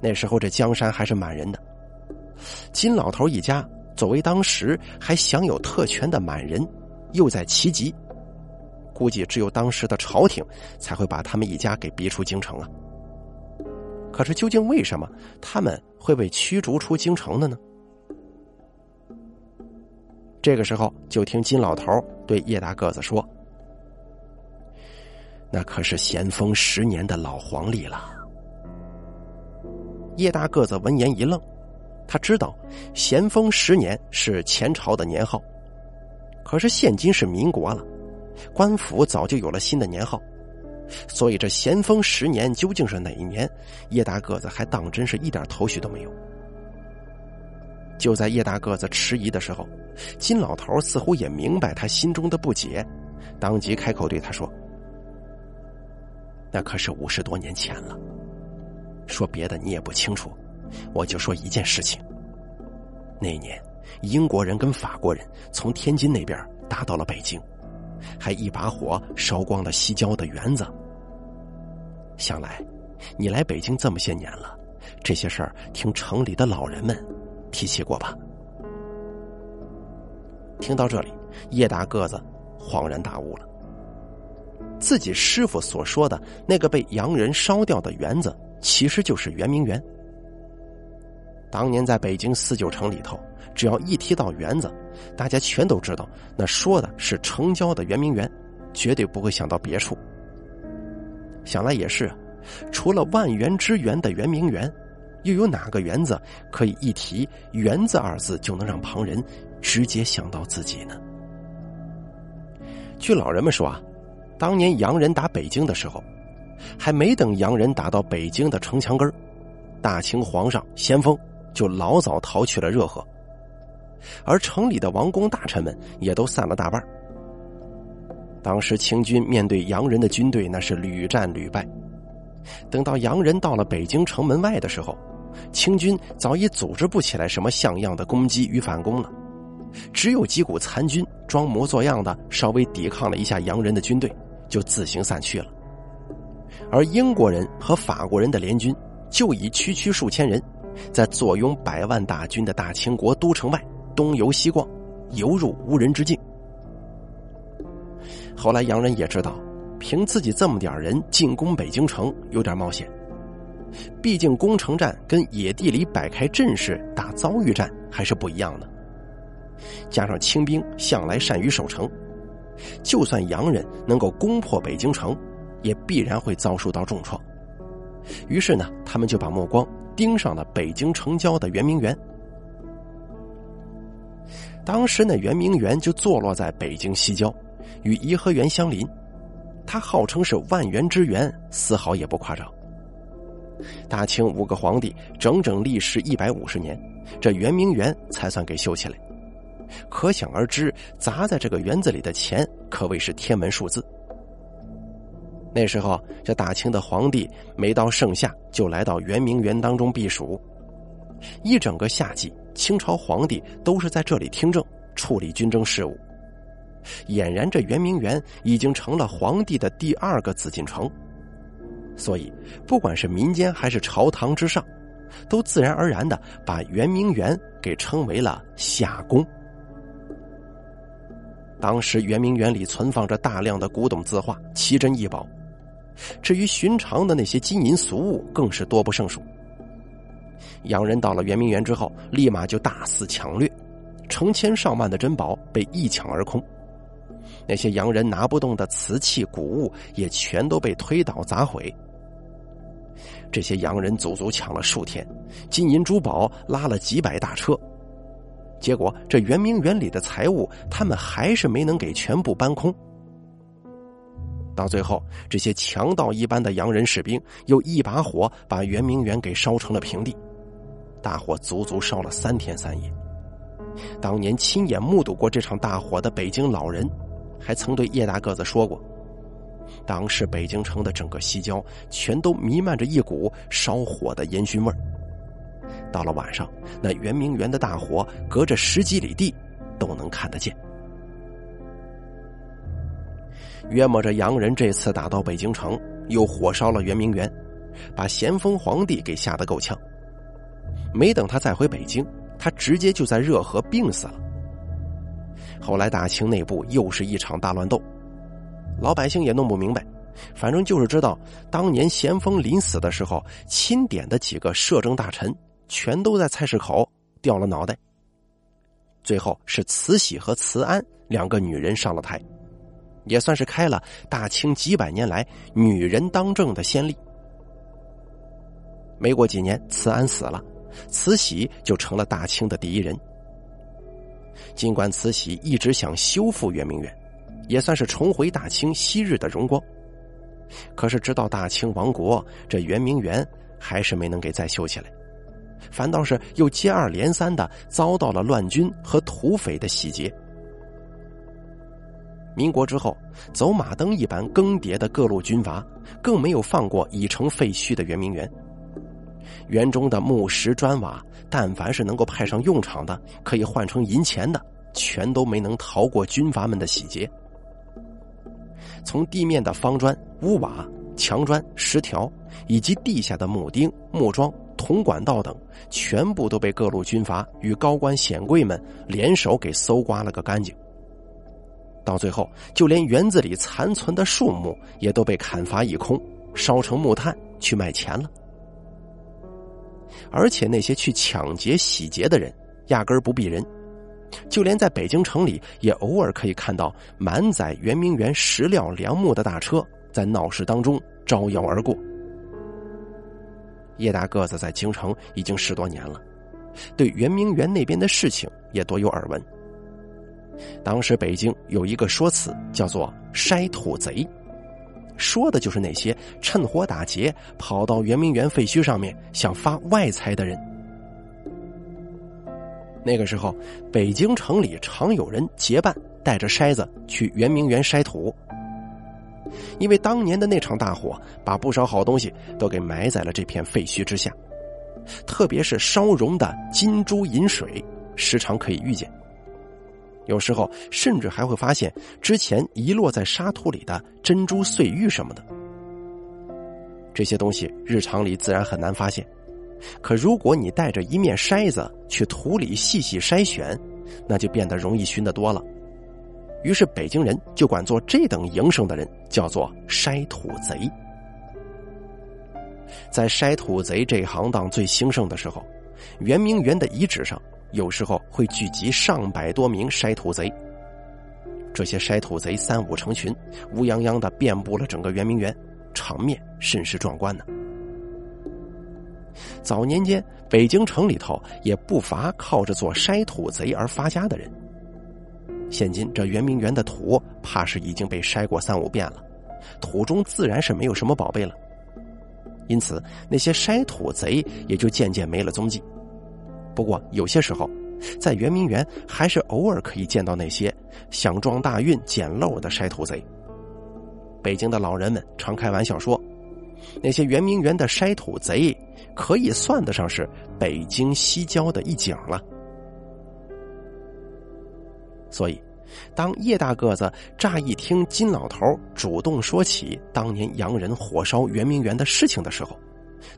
那时候，这江山还是满人的。金老头一家作为当时还享有特权的满人，又在旗籍，估计只有当时的朝廷才会把他们一家给逼出京城啊。可是，究竟为什么他们会被驱逐出京城的呢？这个时候，就听金老头对叶大个子说：“那可是咸丰十年的老黄历了。”叶大个子闻言一愣，他知道咸丰十年是前朝的年号，可是现今是民国了，官府早就有了新的年号，所以这咸丰十年究竟是哪一年？叶大个子还当真是一点头绪都没有。就在叶大个子迟疑的时候，金老头似乎也明白他心中的不解，当即开口对他说：“那可是五十多年前了。”说别的你也不清楚，我就说一件事情。那年，英国人跟法国人从天津那边打到了北京，还一把火烧光了西郊的园子。想来，你来北京这么些年了，这些事儿听城里的老人们提起过吧？听到这里，叶大个子恍然大悟了，自己师傅所说的那个被洋人烧掉的园子。其实就是圆明园。当年在北京四九城里头，只要一提到园子，大家全都知道那说的是城郊的圆明园，绝对不会想到别处。想来也是，除了万园之园的圆明园，又有哪个园子可以一提“园子”二字就能让旁人直接想到自己呢？据老人们说啊，当年洋人打北京的时候。还没等洋人打到北京的城墙根大清皇上咸丰就老早逃去了热河，而城里的王公大臣们也都散了大半。当时清军面对洋人的军队，那是屡战屡败。等到洋人到了北京城门外的时候，清军早已组织不起来什么像样的攻击与反攻了，只有几股残军装模作样的稍微抵抗了一下洋人的军队，就自行散去了。而英国人和法国人的联军就以区区数千人，在坐拥百万大军的大清国都城外东游西逛，游入无人之境。后来洋人也知道，凭自己这么点人进攻北京城有点冒险，毕竟攻城战跟野地里摆开阵势打遭遇战还是不一样的。加上清兵向来善于守城，就算洋人能够攻破北京城。也必然会遭受到重创，于是呢，他们就把目光盯上了北京城郊的圆明园。当时呢圆明园就坐落在北京西郊，与颐和园相邻，它号称是万园之园，丝毫也不夸张。大清五个皇帝整整历时一百五十年，这圆明园才算给修起来，可想而知，砸在这个园子里的钱可谓是天文数字。那时候，这大清的皇帝每到盛夏就来到圆明园当中避暑，一整个夏季，清朝皇帝都是在这里听政、处理军政事务。俨然，这圆明园已经成了皇帝的第二个紫禁城，所以，不管是民间还是朝堂之上，都自然而然的把圆明园给称为了夏宫。当时，圆明园里存放着大量的古董字画、奇珍异宝。至于寻常的那些金银俗物，更是多不胜数。洋人到了圆明园之后，立马就大肆抢掠，成千上万的珍宝被一抢而空。那些洋人拿不动的瓷器古物，也全都被推倒砸毁。这些洋人足足抢了数天，金银珠宝拉了几百大车，结果这圆明园里的财物，他们还是没能给全部搬空。到最后，这些强盗一般的洋人士兵又一把火把圆明园给烧成了平地，大火足足烧了三天三夜。当年亲眼目睹过这场大火的北京老人，还曾对叶大个子说过，当时北京城的整个西郊全都弥漫着一股烧火的烟熏味儿到了晚上，那圆明园的大火隔着十几里地都能看得见。约摸着洋人这次打到北京城，又火烧了圆明园，把咸丰皇帝给吓得够呛。没等他再回北京，他直接就在热河病死了。后来大清内部又是一场大乱斗，老百姓也弄不明白，反正就是知道当年咸丰临死的时候，钦点的几个摄政大臣全都在菜市口掉了脑袋。最后是慈禧和慈安两个女人上了台。也算是开了大清几百年来女人当政的先例。没过几年，慈安死了，慈禧就成了大清的第一人。尽管慈禧一直想修复圆明园，也算是重回大清昔日的荣光，可是直到大清亡国，这圆明园还是没能给再修起来，反倒是又接二连三的遭到了乱军和土匪的洗劫。民国之后，走马灯一般更迭的各路军阀，更没有放过已成废墟的圆明园。园中的木石砖瓦，但凡是能够派上用场的，可以换成银钱的，全都没能逃过军阀们的洗劫。从地面的方砖、屋瓦、墙砖、石条，以及地下的木钉、木桩、铜管道等，全部都被各路军阀与高官显贵们联手给搜刮了个干净。到最后，就连园子里残存的树木也都被砍伐一空，烧成木炭去卖钱了。而且那些去抢劫、洗劫的人，压根儿不避人，就连在北京城里，也偶尔可以看到满载圆明园石料、梁木的大车在闹市当中招摇而过。叶大个子在京城已经十多年了，对圆明园那边的事情也多有耳闻。当时北京有一个说辞，叫做“筛土贼”，说的就是那些趁火打劫跑到圆明园废墟上面想发外财的人。那个时候，北京城里常有人结伴带着筛子去圆明园筛土，因为当年的那场大火把不少好东西都给埋在了这片废墟之下，特别是烧熔的金珠银水，时常可以遇见。有时候甚至还会发现之前遗落在沙土里的珍珠碎玉什么的，这些东西日常里自然很难发现。可如果你带着一面筛子去土里细细筛选，那就变得容易寻得多了。于是北京人就管做这等营生的人叫做筛土贼。在筛土贼这行当最兴盛的时候，圆明园的遗址上。有时候会聚集上百多名筛土贼，这些筛土贼三五成群，乌泱泱的遍布了整个圆明园，场面甚是壮观呢。早年间，北京城里头也不乏靠着做筛土贼而发家的人。现今这圆明园的土，怕是已经被筛过三五遍了，土中自然是没有什么宝贝了，因此那些筛土贼也就渐渐没了踪迹。不过有些时候，在圆明园还是偶尔可以见到那些想撞大运捡漏的筛土贼。北京的老人们常开玩笑说，那些圆明园的筛土贼可以算得上是北京西郊的一景了。所以，当叶大个子乍一听金老头主动说起当年洋人火烧圆明园的事情的时候，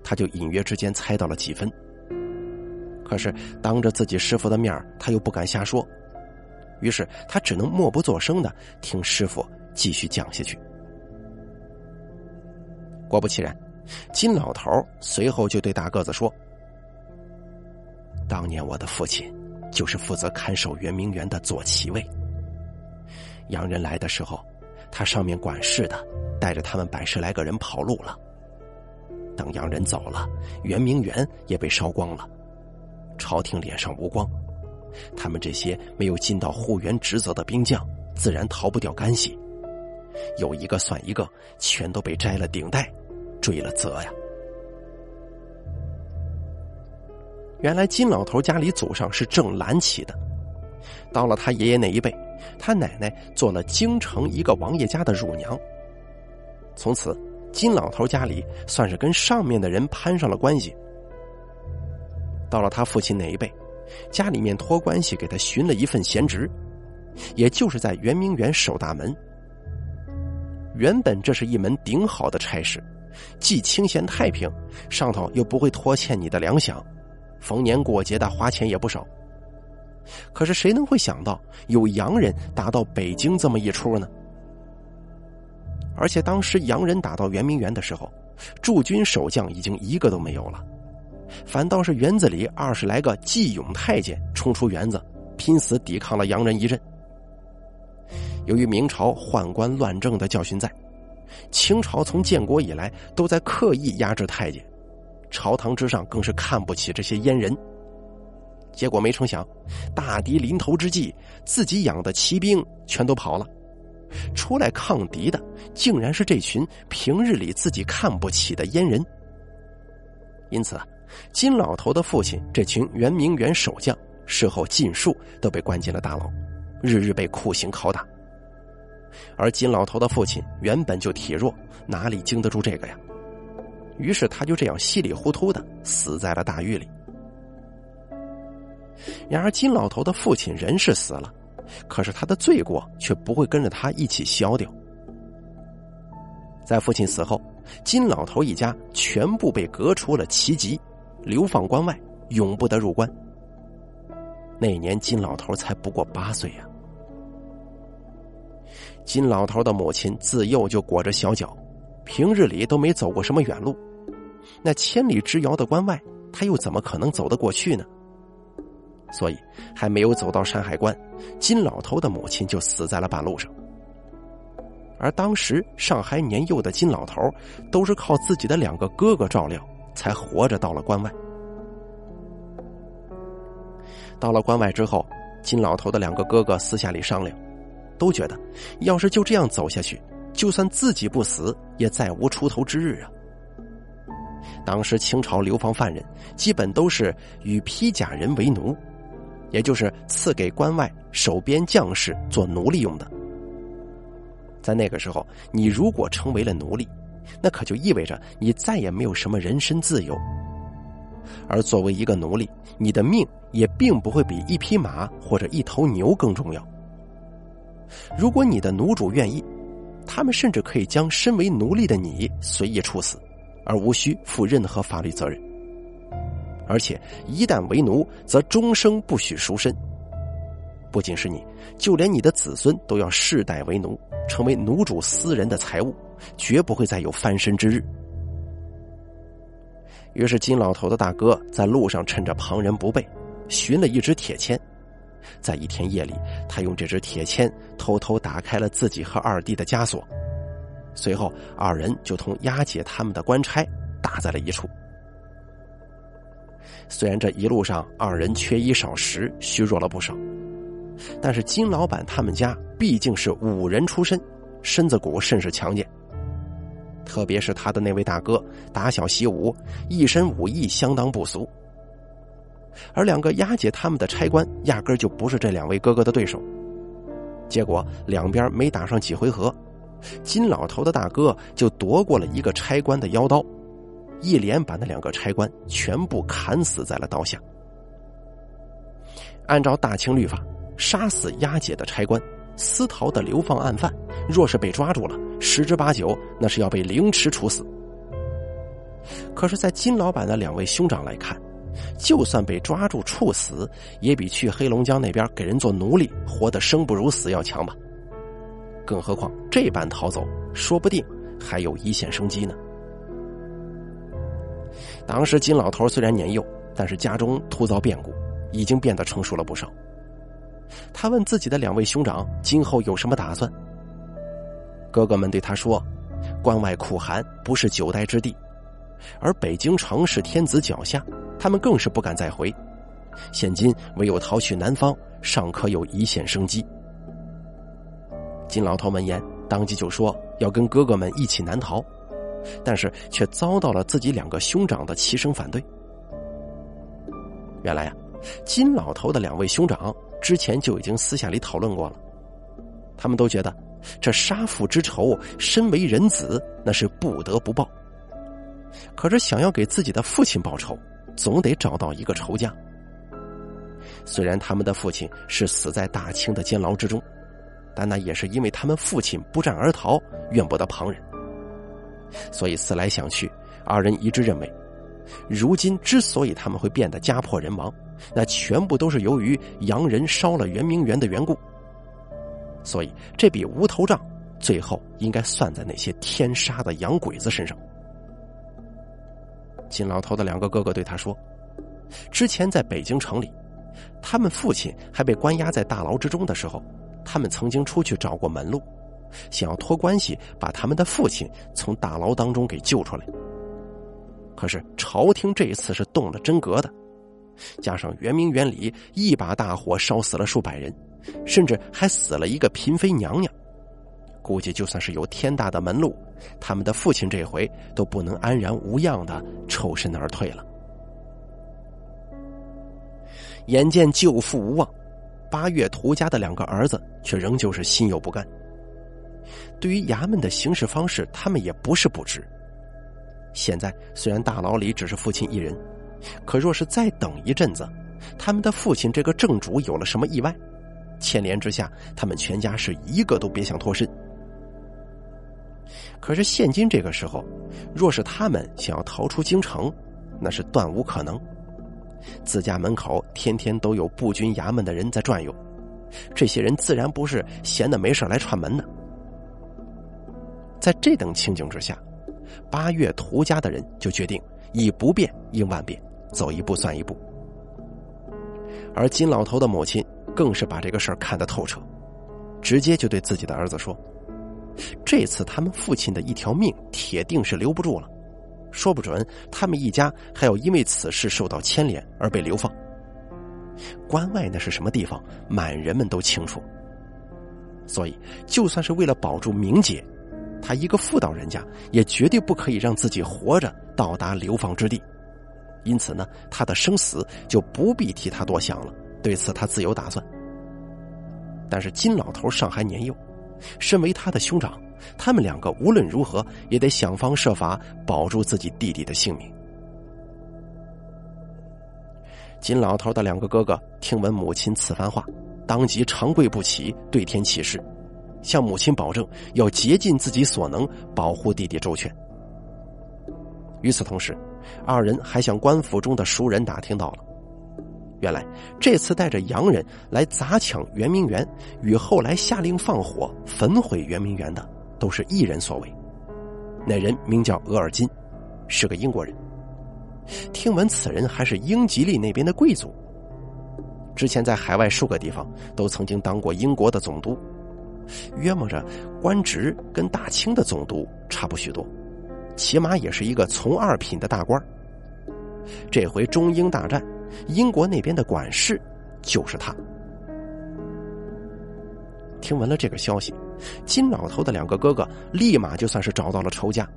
他就隐约之间猜到了几分。可是当着自己师傅的面他又不敢瞎说，于是他只能默不作声的听师傅继续讲下去。果不其然，金老头随后就对大个子说：“当年我的父亲就是负责看守圆明园的左旗卫。洋人来的时候，他上面管事的带着他们百十来个人跑路了。等洋人走了，圆明园也被烧光了。”朝廷脸上无光，他们这些没有尽到护园职责的兵将，自然逃不掉干系。有一个算一个，全都被摘了顶戴，追了责呀。原来金老头家里祖上是正蓝旗的，到了他爷爷那一辈，他奶奶做了京城一个王爷家的乳娘。从此，金老头家里算是跟上面的人攀上了关系。到了他父亲那一辈，家里面托关系给他寻了一份闲职，也就是在圆明园守大门。原本这是一门顶好的差事，既清闲太平，上头又不会拖欠你的粮饷。逢年过节的花钱也不少，可是谁能会想到有洋人打到北京这么一出呢？而且当时洋人打到圆明园的时候，驻军守将已经一个都没有了，反倒是园子里二十来个继勇太监冲出园子，拼死抵抗了洋人一阵。由于明朝宦官乱政的教训在，清朝从建国以来都在刻意压制太监。朝堂之上更是看不起这些阉人，结果没成想，大敌临头之际，自己养的骑兵全都跑了，出来抗敌的竟然是这群平日里自己看不起的阉人。因此，金老头的父亲这群圆明园守将事后尽数都被关进了大牢，日日被酷刑拷打。而金老头的父亲原本就体弱，哪里经得住这个呀？于是他就这样稀里糊涂的死在了大狱里。然而金老头的父亲人是死了，可是他的罪过却不会跟着他一起消掉。在父亲死后，金老头一家全部被革除了旗籍，流放关外，永不得入关。那年金老头才不过八岁呀。金老头的母亲自幼就裹着小脚。平日里都没走过什么远路，那千里之遥的关外，他又怎么可能走得过去呢？所以还没有走到山海关，金老头的母亲就死在了半路上。而当时尚还年幼的金老头，都是靠自己的两个哥哥照料，才活着到了关外。到了关外之后，金老头的两个哥哥私下里商量，都觉得，要是就这样走下去。就算自己不死，也再无出头之日啊！当时清朝流放犯人，基本都是与披甲人为奴，也就是赐给关外守边将士做奴隶用的。在那个时候，你如果成为了奴隶，那可就意味着你再也没有什么人身自由。而作为一个奴隶，你的命也并不会比一匹马或者一头牛更重要。如果你的奴主愿意。他们甚至可以将身为奴隶的你随意处死，而无需负任何法律责任。而且一旦为奴，则终生不许赎身。不仅是你，就连你的子孙都要世代为奴，成为奴主私人的财物，绝不会再有翻身之日。于是金老头的大哥在路上趁着旁人不备，寻了一支铁签。在一天夜里，他用这支铁签偷偷打开了自己和二弟的枷锁，随后二人就同押解他们的官差打在了一处。虽然这一路上二人缺衣少食，虚弱了不少，但是金老板他们家毕竟是武人出身，身子骨甚是强健。特别是他的那位大哥，打小习武，一身武艺相当不俗。而两个押解他们的差官压根就不是这两位哥哥的对手，结果两边没打上几回合，金老头的大哥就夺过了一个差官的腰刀，一连把那两个差官全部砍死在了刀下。按照大清律法，杀死押解的差官、私逃的流放案犯，若是被抓住了，十之八九那是要被凌迟处死。可是，在金老板的两位兄长来看。就算被抓住处死，也比去黑龙江那边给人做奴隶，活得生不如死要强吧？更何况这般逃走，说不定还有一线生机呢。当时金老头虽然年幼，但是家中突遭变故，已经变得成熟了不少。他问自己的两位兄长，今后有什么打算？哥哥们对他说：“关外苦寒，不是久待之地，而北京城是天子脚下。”他们更是不敢再回，现今唯有逃去南方，尚可有一线生机。金老头闻言，当即就说要跟哥哥们一起南逃，但是却遭到了自己两个兄长的齐声反对。原来啊，金老头的两位兄长之前就已经私下里讨论过了，他们都觉得这杀父之仇，身为人子那是不得不报。可是想要给自己的父亲报仇，总得找到一个仇家。虽然他们的父亲是死在大清的监牢之中，但那也是因为他们父亲不战而逃，怨不得旁人。所以思来想去，二人一致认为。如今之所以他们会变得家破人亡，那全部都是由于洋人烧了圆明园的缘故。所以这笔无头账，最后应该算在那些天杀的洋鬼子身上。金老头的两个哥哥对他说：“之前在北京城里，他们父亲还被关押在大牢之中的时候，他们曾经出去找过门路，想要托关系把他们的父亲从大牢当中给救出来。”可是朝廷这一次是动了真格的，加上圆明园里一把大火烧死了数百人，甚至还死了一个嫔妃娘娘，估计就算是有天大的门路，他们的父亲这回都不能安然无恙的抽身而退了。眼见救父无望，八月屠家的两个儿子却仍旧是心有不甘。对于衙门的行事方式，他们也不是不知。现在虽然大牢里只是父亲一人，可若是再等一阵子，他们的父亲这个正主有了什么意外，牵连之下，他们全家是一个都别想脱身。可是现今这个时候，若是他们想要逃出京城，那是断无可能。自家门口天天都有步军衙门的人在转悠，这些人自然不是闲的没事来串门的。在这等情景之下。八月涂家的人就决定以不变应万变，走一步算一步。而金老头的母亲更是把这个事儿看得透彻，直接就对自己的儿子说：“这次他们父亲的一条命铁定是留不住了，说不准他们一家还要因为此事受到牵连而被流放。关外那是什么地方，满人们都清楚。所以，就算是为了保住名节。”他一个妇道人家，也绝对不可以让自己活着到达流放之地，因此呢，他的生死就不必替他多想了。对此，他自有打算。但是金老头尚还年幼，身为他的兄长，他们两个无论如何也得想方设法保住自己弟弟的性命。金老头的两个哥哥听闻母亲此番话，当即长跪不起，对天起誓。向母亲保证要竭尽自己所能保护弟弟周全。与此同时，二人还向官府中的熟人打听到了，原来这次带着洋人来砸抢圆明园，与后来下令放火焚毁圆明园的，都是一人所为。那人名叫额尔金，是个英国人。听闻此人还是英吉利那边的贵族，之前在海外数个地方都曾经当过英国的总督。约摸着官职跟大清的总督差不许多，起码也是一个从二品的大官。这回中英大战，英国那边的管事就是他。听闻了这个消息，金老头的两个哥哥立马就算是找到了仇家。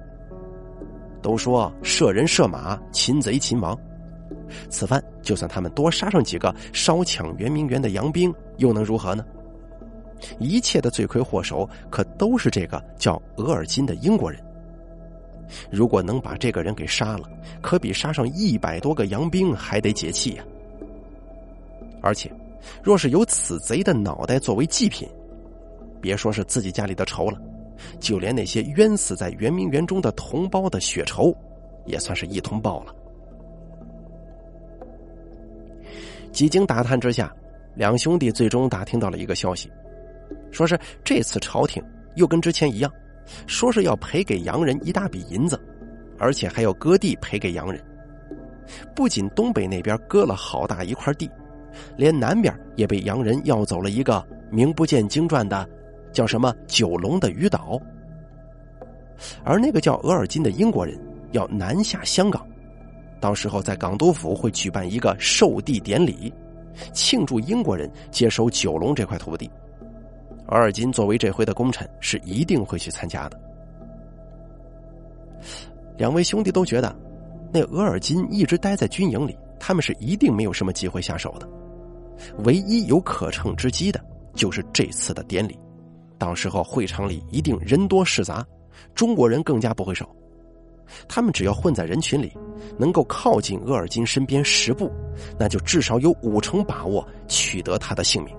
都说射人射马，擒贼擒王，此番就算他们多杀上几个烧抢圆明园的洋兵，又能如何呢？一切的罪魁祸首可都是这个叫额尔金的英国人。如果能把这个人给杀了，可比杀上一百多个洋兵还得解气呀！而且，若是有此贼的脑袋作为祭品，别说是自己家里的仇了，就连那些冤死在圆明园中的同胞的血仇，也算是一通报了。几经打探之下，两兄弟最终打听到了一个消息。说是这次朝廷又跟之前一样，说是要赔给洋人一大笔银子，而且还要割地赔给洋人。不仅东北那边割了好大一块地，连南边也被洋人要走了一个名不见经传的，叫什么九龙的鱼岛。而那个叫额尔金的英国人要南下香港，到时候在港督府会举办一个授地典礼，庆祝英国人接收九龙这块土地。额尔金作为这回的功臣，是一定会去参加的。两位兄弟都觉得，那额尔金一直待在军营里，他们是一定没有什么机会下手的。唯一有可乘之机的，就是这次的典礼。到时候会场里一定人多势杂，中国人更加不会少。他们只要混在人群里，能够靠近额尔金身边十步，那就至少有五成把握取得他的性命。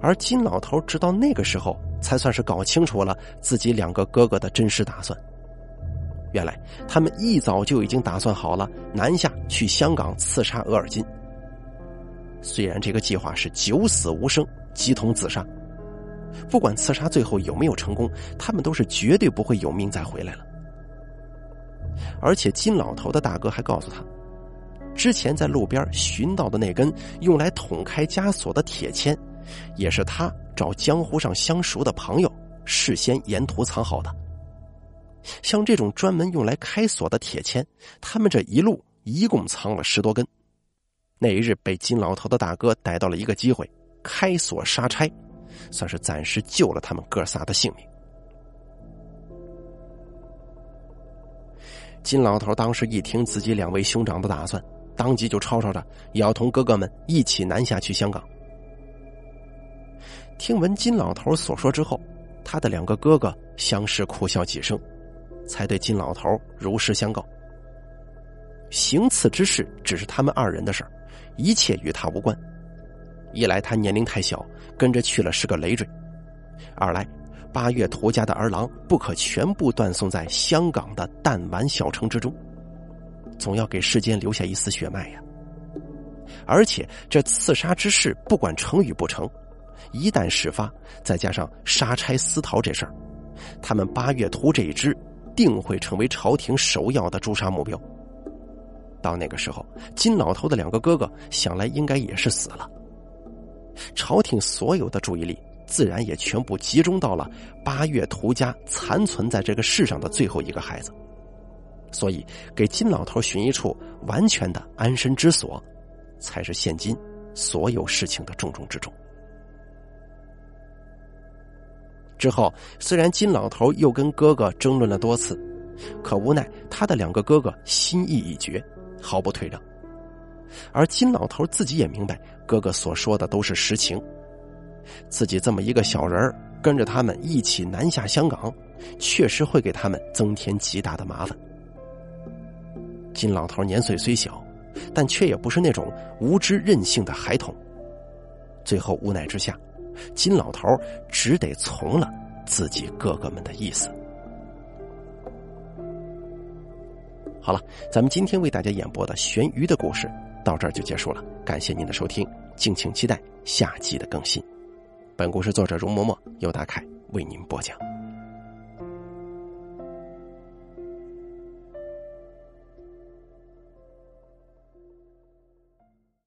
而金老头直到那个时候，才算是搞清楚了自己两个哥哥的真实打算。原来他们一早就已经打算好了南下去香港刺杀额尔金。虽然这个计划是九死无生，鸡同自杀。不管刺杀最后有没有成功，他们都是绝对不会有命再回来了。而且金老头的大哥还告诉他，之前在路边寻到的那根用来捅开枷锁的铁签，也是他找江湖上相熟的朋友事先沿途藏好的。像这种专门用来开锁的铁签，他们这一路一共藏了十多根。那一日被金老头的大哥逮到了一个机会，开锁杀差。算是暂时救了他们哥仨的性命。金老头当时一听自己两位兄长的打算，当即就吵吵着要同哥哥们一起南下去香港。听闻金老头所说之后，他的两个哥哥相视苦笑几声，才对金老头如实相告：行刺之事只是他们二人的事儿，一切与他无关。一来他年龄太小，跟着去了是个累赘；二来八月屠家的儿郎不可全部断送在香港的弹丸小城之中，总要给世间留下一丝血脉呀。而且这刺杀之事不管成与不成，一旦事发，再加上杀差私逃这事儿，他们八月图这一支定会成为朝廷首要的诛杀目标。到那个时候，金老头的两个哥哥想来应该也是死了。朝廷所有的注意力自然也全部集中到了八月图家残存在这个世上的最后一个孩子，所以给金老头寻一处完全的安身之所，才是现今所有事情的重中之重。之后，虽然金老头又跟哥哥争论了多次，可无奈他的两个哥哥心意已决，毫不退让。而金老头自己也明白，哥哥所说的都是实情。自己这么一个小人儿，跟着他们一起南下香港，确实会给他们增添极大的麻烦。金老头年岁虽小，但却也不是那种无知任性的孩童。最后无奈之下，金老头只得从了自己哥哥们的意思。好了，咱们今天为大家演播的悬鱼的故事。到这儿就结束了，感谢您的收听，敬请期待下集的更新。本故事作者容嬷嬷由大凯为您播讲。